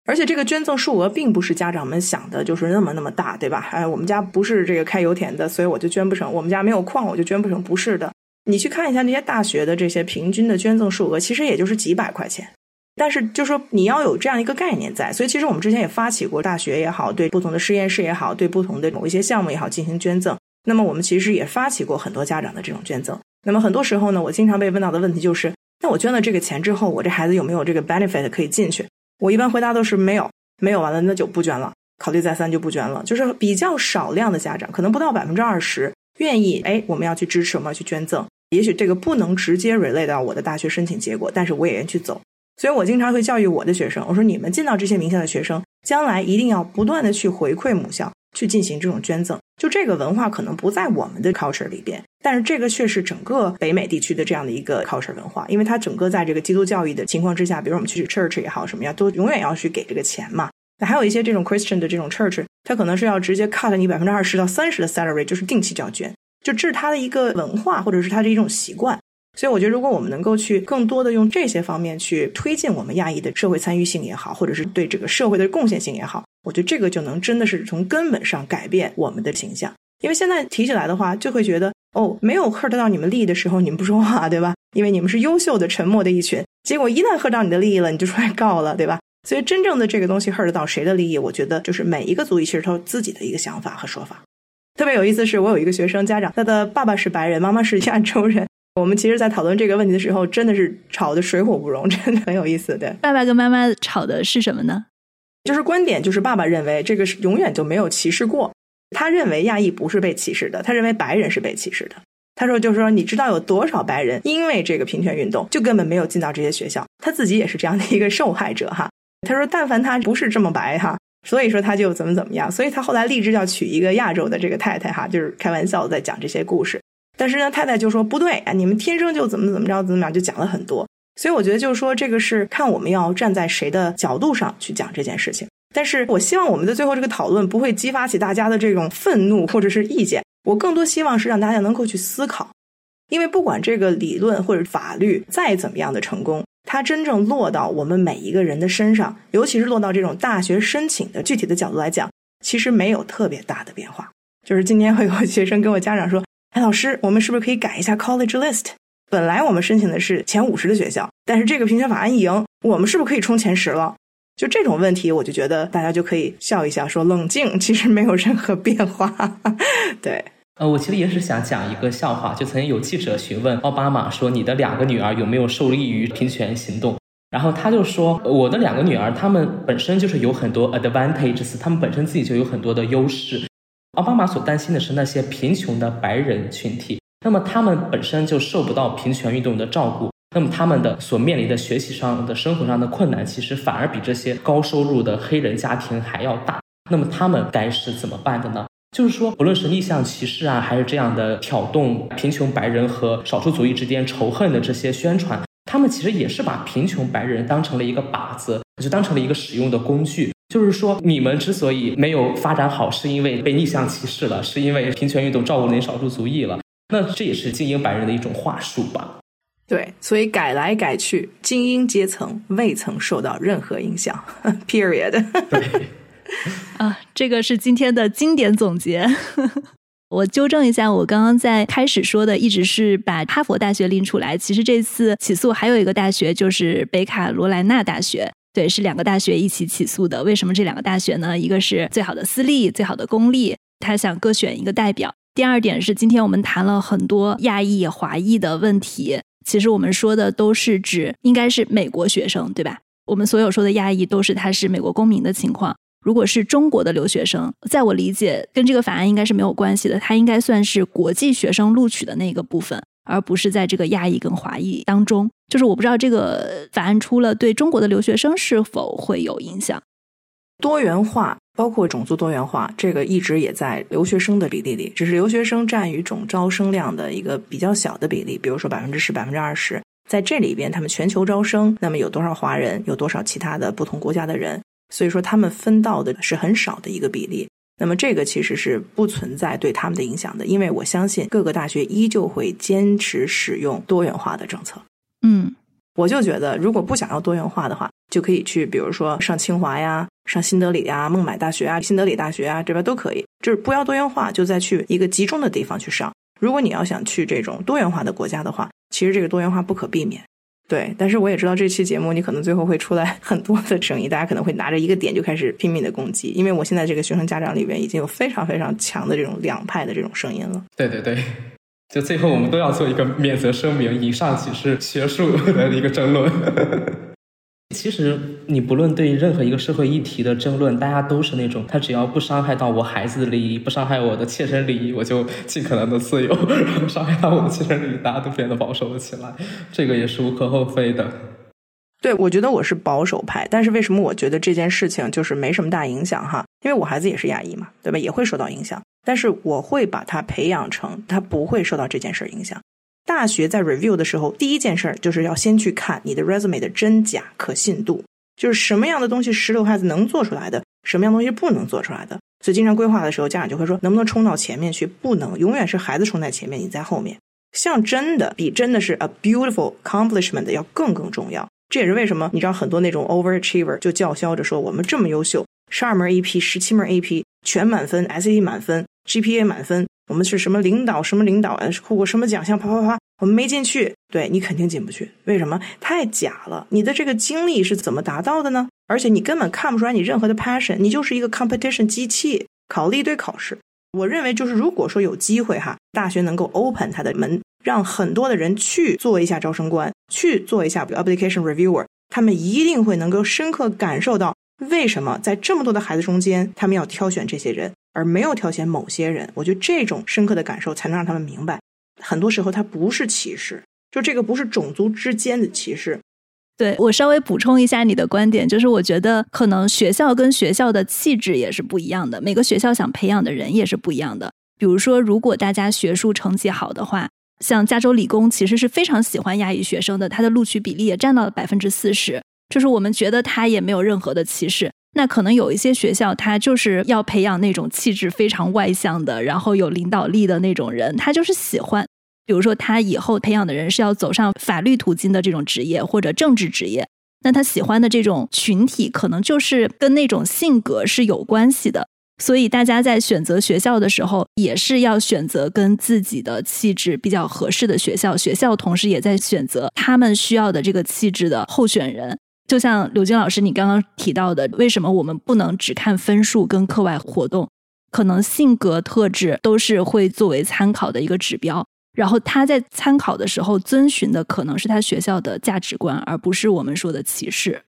而且这个捐赠数额并不是家长们想的，就是那么那么大，对吧？哎，我们家不是这个开油田的，所以我就捐不成；我们家没有矿，我就捐不成。不是的。你去看一下那些大学的这些平均的捐赠数额，其实也就是几百块钱。但是就说你要有这样一个概念在，所以其实我们之前也发起过大学也好，对不同的实验室也好，对不同的某一些项目也好进行捐赠。那么我们其实也发起过很多家长的这种捐赠。那么很多时候呢，我经常被问到的问题就是：那我捐了这个钱之后，我这孩子有没有这个 benefit 可以进去？我一般回答都是没有，没有完了那就不捐了，考虑再三就不捐了。就是比较少量的家长，可能不到百分之二十愿意，哎，我们要去支持，我们要去捐赠。也许这个不能直接 relate 到我的大学申请结果，但是我也愿意去走。所以我经常会教育我的学生，我说你们进到这些名校的学生，将来一定要不断的去回馈母校，去进行这种捐赠。就这个文化可能不在我们的 culture 里边，但是这个却是整个北美地区的这样的一个 culture 文化，因为它整个在这个基督教育的情况之下，比如我们去 church 也好什么呀，都永远要去给这个钱嘛。那还有一些这种 Christian 的这种 church，它可能是要直接 cut 你百分之二十到三十的 salary，就是定期就要捐。就这是他的一个文化，或者是他的一种习惯，所以我觉得，如果我们能够去更多的用这些方面去推进我们亚裔的社会参与性也好，或者是对这个社会的贡献性也好，我觉得这个就能真的是从根本上改变我们的形象。因为现在提起来的话，就会觉得哦，没有 hurt 到你们利益的时候，你们不说话，对吧？因为你们是优秀的、沉默的一群。结果一旦 hurt 到你的利益了，你就出来告了，对吧？所以真正的这个东西 hurt 到谁的利益，我觉得就是每一个族裔其实他自己的一个想法和说法。特别有意思是，我有一个学生家长，他的爸爸是白人，妈妈是亚洲人。我们其实，在讨论这个问题的时候，真的是吵得水火不容，真的很有意思。对，爸爸跟妈妈吵的是什么呢？就是观点，就是爸爸认为这个是永远就没有歧视过，他认为亚裔不是被歧视的，他认为白人是被歧视的。他说，就是说，你知道有多少白人因为这个平权运动就根本没有进到这些学校，他自己也是这样的一个受害者哈。他说，但凡他不是这么白哈。所以说他就怎么怎么样，所以他后来立志要娶一个亚洲的这个太太哈，就是开玩笑在讲这些故事。但是呢，太太就说不对啊，你们天生就怎么怎么着怎么样，就讲了很多。所以我觉得就是说，这个是看我们要站在谁的角度上去讲这件事情。但是我希望我们的最后这个讨论不会激发起大家的这种愤怒或者是意见，我更多希望是让大家能够去思考，因为不管这个理论或者法律再怎么样的成功。它真正落到我们每一个人的身上，尤其是落到这种大学申请的具体的角度来讲，其实没有特别大的变化。就是今天会有学生跟我家长说：“哎，老师，我们是不是可以改一下 college list？本来我们申请的是前五十的学校，但是这个评选法案一赢，我们是不是可以冲前十了？”就这种问题，我就觉得大家就可以笑一笑，说冷静，其实没有任何变化。对。呃，我其实也是想讲一个笑话，就曾经有记者询问奥巴马说：“你的两个女儿有没有受益于平权行动？”然后他就说：“我的两个女儿，她们本身就是有很多 advantages，她们本身自己就有很多的优势。奥巴马所担心的是那些贫穷的白人群体，那么他们本身就受不到平权运动的照顾，那么他们的所面临的学习上的生活上的困难，其实反而比这些高收入的黑人家庭还要大。那么他们该是怎么办的呢？”就是说，不论是逆向歧视啊，还是这样的挑动贫穷白人和少数族裔之间仇恨的这些宣传，他们其实也是把贫穷白人当成了一个靶子，就当成了一个使用的工具。就是说，你们之所以没有发展好，是因为被逆向歧视了，是因为平权运动照顾那少数族裔了。那这也是精英白人的一种话术吧？对，所以改来改去，精英阶层未曾受到任何影响。Period。啊，这个是今天的经典总结。我纠正一下，我刚刚在开始说的一直是把哈佛大学拎出来，其实这次起诉还有一个大学就是北卡罗来纳大学，对，是两个大学一起起诉的。为什么这两个大学呢？一个是最好的私立，最好的公立，他想各选一个代表。第二点是，今天我们谈了很多亚裔、华裔的问题，其实我们说的都是指应该是美国学生，对吧？我们所有说的亚裔都是他是美国公民的情况。如果是中国的留学生，在我理解，跟这个法案应该是没有关系的。他应该算是国际学生录取的那个部分，而不是在这个亚裔跟华裔当中。就是我不知道这个法案出了，对中国的留学生是否会有影响。多元化包括种族多元化，这个一直也在留学生的比例里，只是留学生占于总招生量的一个比较小的比例，比如说百分之十、百分之二十。在这里边，他们全球招生，那么有多少华人，有多少其他的不同国家的人？所以说，他们分到的是很少的一个比例。那么，这个其实是不存在对他们的影响的，因为我相信各个大学依旧会坚持使用多元化的政策。嗯，我就觉得，如果不想要多元化的话，就可以去，比如说上清华呀、上新德里呀、孟买大学啊、新德里大学啊，这边都可以。就是不要多元化，就再去一个集中的地方去上。如果你要想去这种多元化的国家的话，其实这个多元化不可避免。对，但是我也知道这期节目你可能最后会出来 很多的声音，大家可能会拿着一个点就开始拼命的攻击，因为我现在这个学生家长里边已经有非常非常强的这种两派的这种声音了。对对对，就最后我们都要做一个免责声明，以上只是学术的一个争论。其实，你不论对任何一个社会议题的争论，大家都是那种，他只要不伤害到我孩子的利益，不伤害我的切身利益，我就尽可能的自由；然后伤害到我的切身利益，大家都变得保守了起来。这个也是无可厚非的。对，我觉得我是保守派，但是为什么我觉得这件事情就是没什么大影响哈？因为我孩子也是亚裔嘛，对吧？也会受到影响，但是我会把他培养成他不会受到这件事影响。大学在 review 的时候，第一件事儿就是要先去看你的 resume 的真假可信度，就是什么样的东西是留孩子能做出来的，什么样东西不能做出来的。所以经常规划的时候，家长就会说，能不能冲到前面去？不能，永远是孩子冲在前面，你在后面。像真的比真的是 a beautiful accomplishment 要更更重要。这也是为什么你知道很多那种 overachiever 就叫嚣着说，我们这么优秀，十二门 AP，十七门 AP，全满分，SAT 满分，GPA 满分。我们是什么领导？什么领导？获过什么奖项？啪啪啪！我们没进去，对你肯定进不去。为什么？太假了！你的这个经历是怎么达到的呢？而且你根本看不出来你任何的 passion，你就是一个 competition 机器，考了一堆考试。我认为，就是如果说有机会哈，大学能够 open 它的门，让很多的人去做一下招生官，去做一下 application reviewer，他们一定会能够深刻感受到为什么在这么多的孩子中间，他们要挑选这些人。而没有挑选某些人，我觉得这种深刻的感受才能让他们明白，很多时候它不是歧视，就这个不是种族之间的歧视。对我稍微补充一下你的观点，就是我觉得可能学校跟学校的气质也是不一样的，每个学校想培养的人也是不一样的。比如说，如果大家学术成绩好的话，像加州理工其实是非常喜欢亚裔学生的，它的录取比例也占到了百分之四十，就是我们觉得他也没有任何的歧视。那可能有一些学校，他就是要培养那种气质非常外向的，然后有领导力的那种人，他就是喜欢。比如说，他以后培养的人是要走上法律途径的这种职业或者政治职业，那他喜欢的这种群体，可能就是跟那种性格是有关系的。所以，大家在选择学校的时候，也是要选择跟自己的气质比较合适的学校。学校同时也在选择他们需要的这个气质的候选人。就像刘晶老师你刚刚提到的，为什么我们不能只看分数跟课外活动？可能性格特质都是会作为参考的一个指标。然后他在参考的时候遵循的可能是他学校的价值观，而不是我们说的歧视。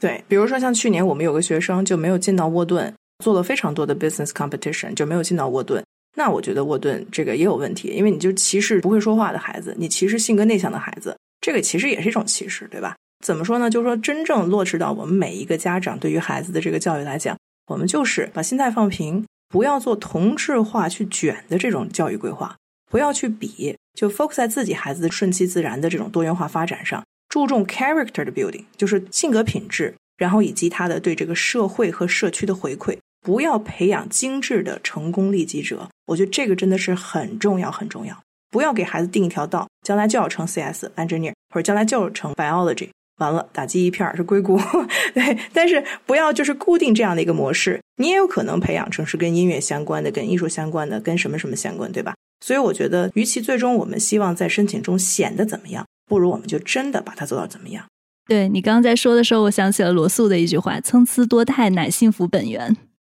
对，比如说像去年我们有个学生就没有进到沃顿，做了非常多的 business competition，就没有进到沃顿。那我觉得沃顿这个也有问题，因为你就歧视不会说话的孩子，你歧视性格内向的孩子，这个其实也是一种歧视，对吧？怎么说呢？就是说，真正落实到我们每一个家长对于孩子的这个教育来讲，我们就是把心态放平，不要做同质化去卷的这种教育规划，不要去比，就 focus 在自己孩子的顺其自然的这种多元化发展上，注重 character 的 building，就是性格品质，然后以及他的对这个社会和社区的回馈，不要培养精致的成功利己者。我觉得这个真的是很重要，很重要。不要给孩子定一条道，将来就要成 CS engineer，或者将来就要成 biology。完了打击一片是硅谷，对，但是不要就是固定这样的一个模式，你也有可能培养成是跟音乐相关的、跟艺术相关的、跟什么什么相关，对吧？所以我觉得，与其最终我们希望在申请中显得怎么样，不如我们就真的把它做到怎么样。对你刚刚在说的时候，我想起了罗素的一句话：“参差多态乃幸福本源。”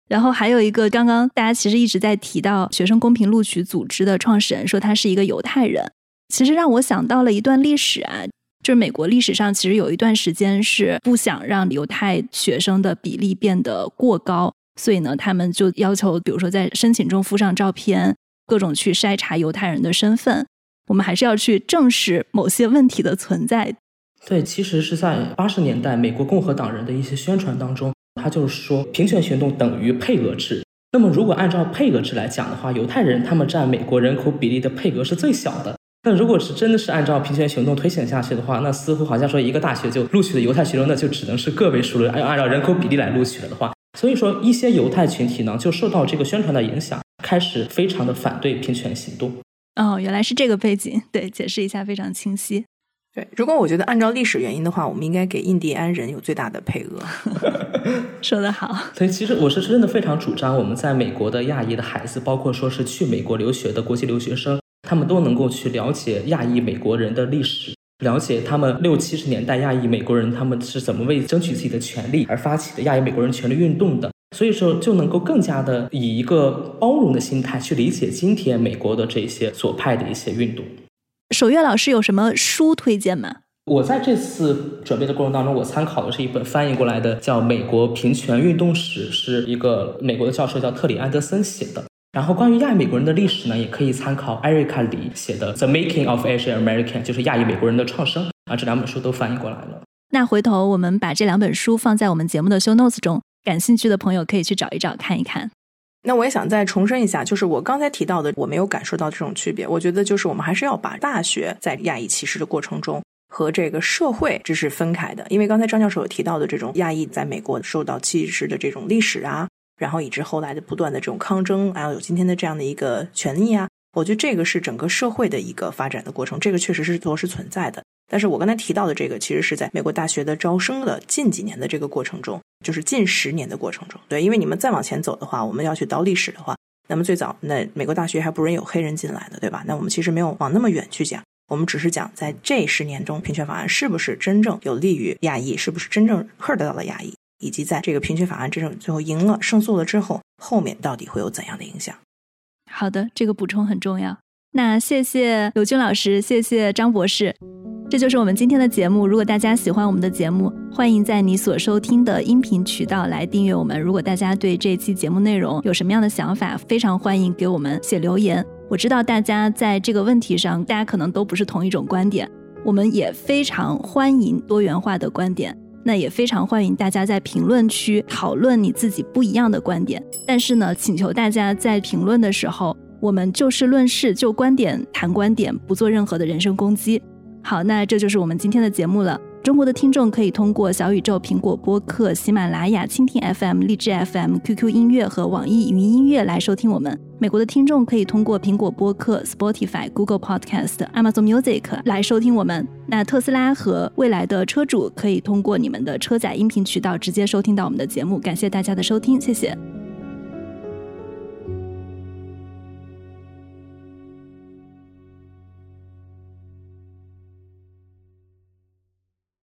然后还有一个，刚刚大家其实一直在提到学生公平录取组织的创始人说他是一个犹太人，其实让我想到了一段历史啊。就是美国历史上其实有一段时间是不想让犹太学生的比例变得过高，所以呢，他们就要求，比如说在申请中附上照片，各种去筛查犹太人的身份。我们还是要去正视某些问题的存在。对，其实是在八十年代美国共和党人的一些宣传当中，他就是说平权行动等于配额制。那么如果按照配额制来讲的话，犹太人他们占美国人口比例的配额是最小的。那如果是真的是按照平权行动推行下去的话，那似乎好像说一个大学就录取的犹太学生，那就只能是个位数了。按按照人口比例来录取了的话，所以说一些犹太群体呢，就受到这个宣传的影响，开始非常的反对平权行动。哦，原来是这个背景，对，解释一下非常清晰。对，如果我觉得按照历史原因的话，我们应该给印第安人有最大的配额。说得好。所以，其实我是真的非常主张，我们在美国的亚裔的孩子，包括说是去美国留学的国际留学生。他们都能够去了解亚裔美国人的历史，了解他们六七十年代亚裔美国人他们是怎么为争取自己的权利而发起的亚裔美国人权利运动的。所以说，就能够更加的以一个包容的心态去理解今天美国的这些左派的一些运动。守月老师有什么书推荐吗？我在这次准备的过程当中，我参考的是一本翻译过来的，叫《美国平权运动史》，是一个美国的教授叫特里安德森写的。然后关于亚裔美国人的历史呢，也可以参考艾瑞卡里写的《The Making of Asian American》，就是亚裔美国人的创生啊。这两本书都翻译过来了。那回头我们把这两本书放在我们节目的 show notes 中，感兴趣的朋友可以去找一找看一看。那我也想再重申一下，就是我刚才提到的，我没有感受到这种区别。我觉得就是我们还是要把大学在亚裔歧视的过程中和这个社会这是分开的，因为刚才张教授有提到的这种亚裔在美国受到歧视的这种历史啊。然后以致后来的不断的这种抗争，然后有今天的这样的一个权利啊，我觉得这个是整个社会的一个发展的过程，这个确实是都是存在的。但是我刚才提到的这个，其实是在美国大学的招生的近几年的这个过程中，就是近十年的过程中，对，因为你们再往前走的话，我们要去倒历史的话，那么最早那美国大学还不是有黑人进来的，对吧？那我们其实没有往那么远去讲，我们只是讲在这十年中，平权法案是不是真正有利于亚裔，是不是真正 hurt 到了亚裔。以及在这个平权法案真正最后赢了、胜诉了之后，后面到底会有怎样的影响？好的，这个补充很重要。那谢谢刘军老师，谢谢张博士。这就是我们今天的节目。如果大家喜欢我们的节目，欢迎在你所收听的音频渠道来订阅我们。如果大家对这期节目内容有什么样的想法，非常欢迎给我们写留言。我知道大家在这个问题上，大家可能都不是同一种观点，我们也非常欢迎多元化的观点。那也非常欢迎大家在评论区讨论你自己不一样的观点，但是呢，请求大家在评论的时候，我们就事论事，就观点谈观点，不做任何的人身攻击。好，那这就是我们今天的节目了。中国的听众可以通过小宇宙、苹果播客、喜马拉雅、蜻蜓 FM、荔枝 FM、QQ 音乐和网易云音乐来收听我们。美国的听众可以通过苹果播客、Spotify、Google Podcast、Amazon Music 来收听我们。那特斯拉和未来的车主可以通过你们的车载音频渠道直接收听到我们的节目。感谢大家的收听，谢谢。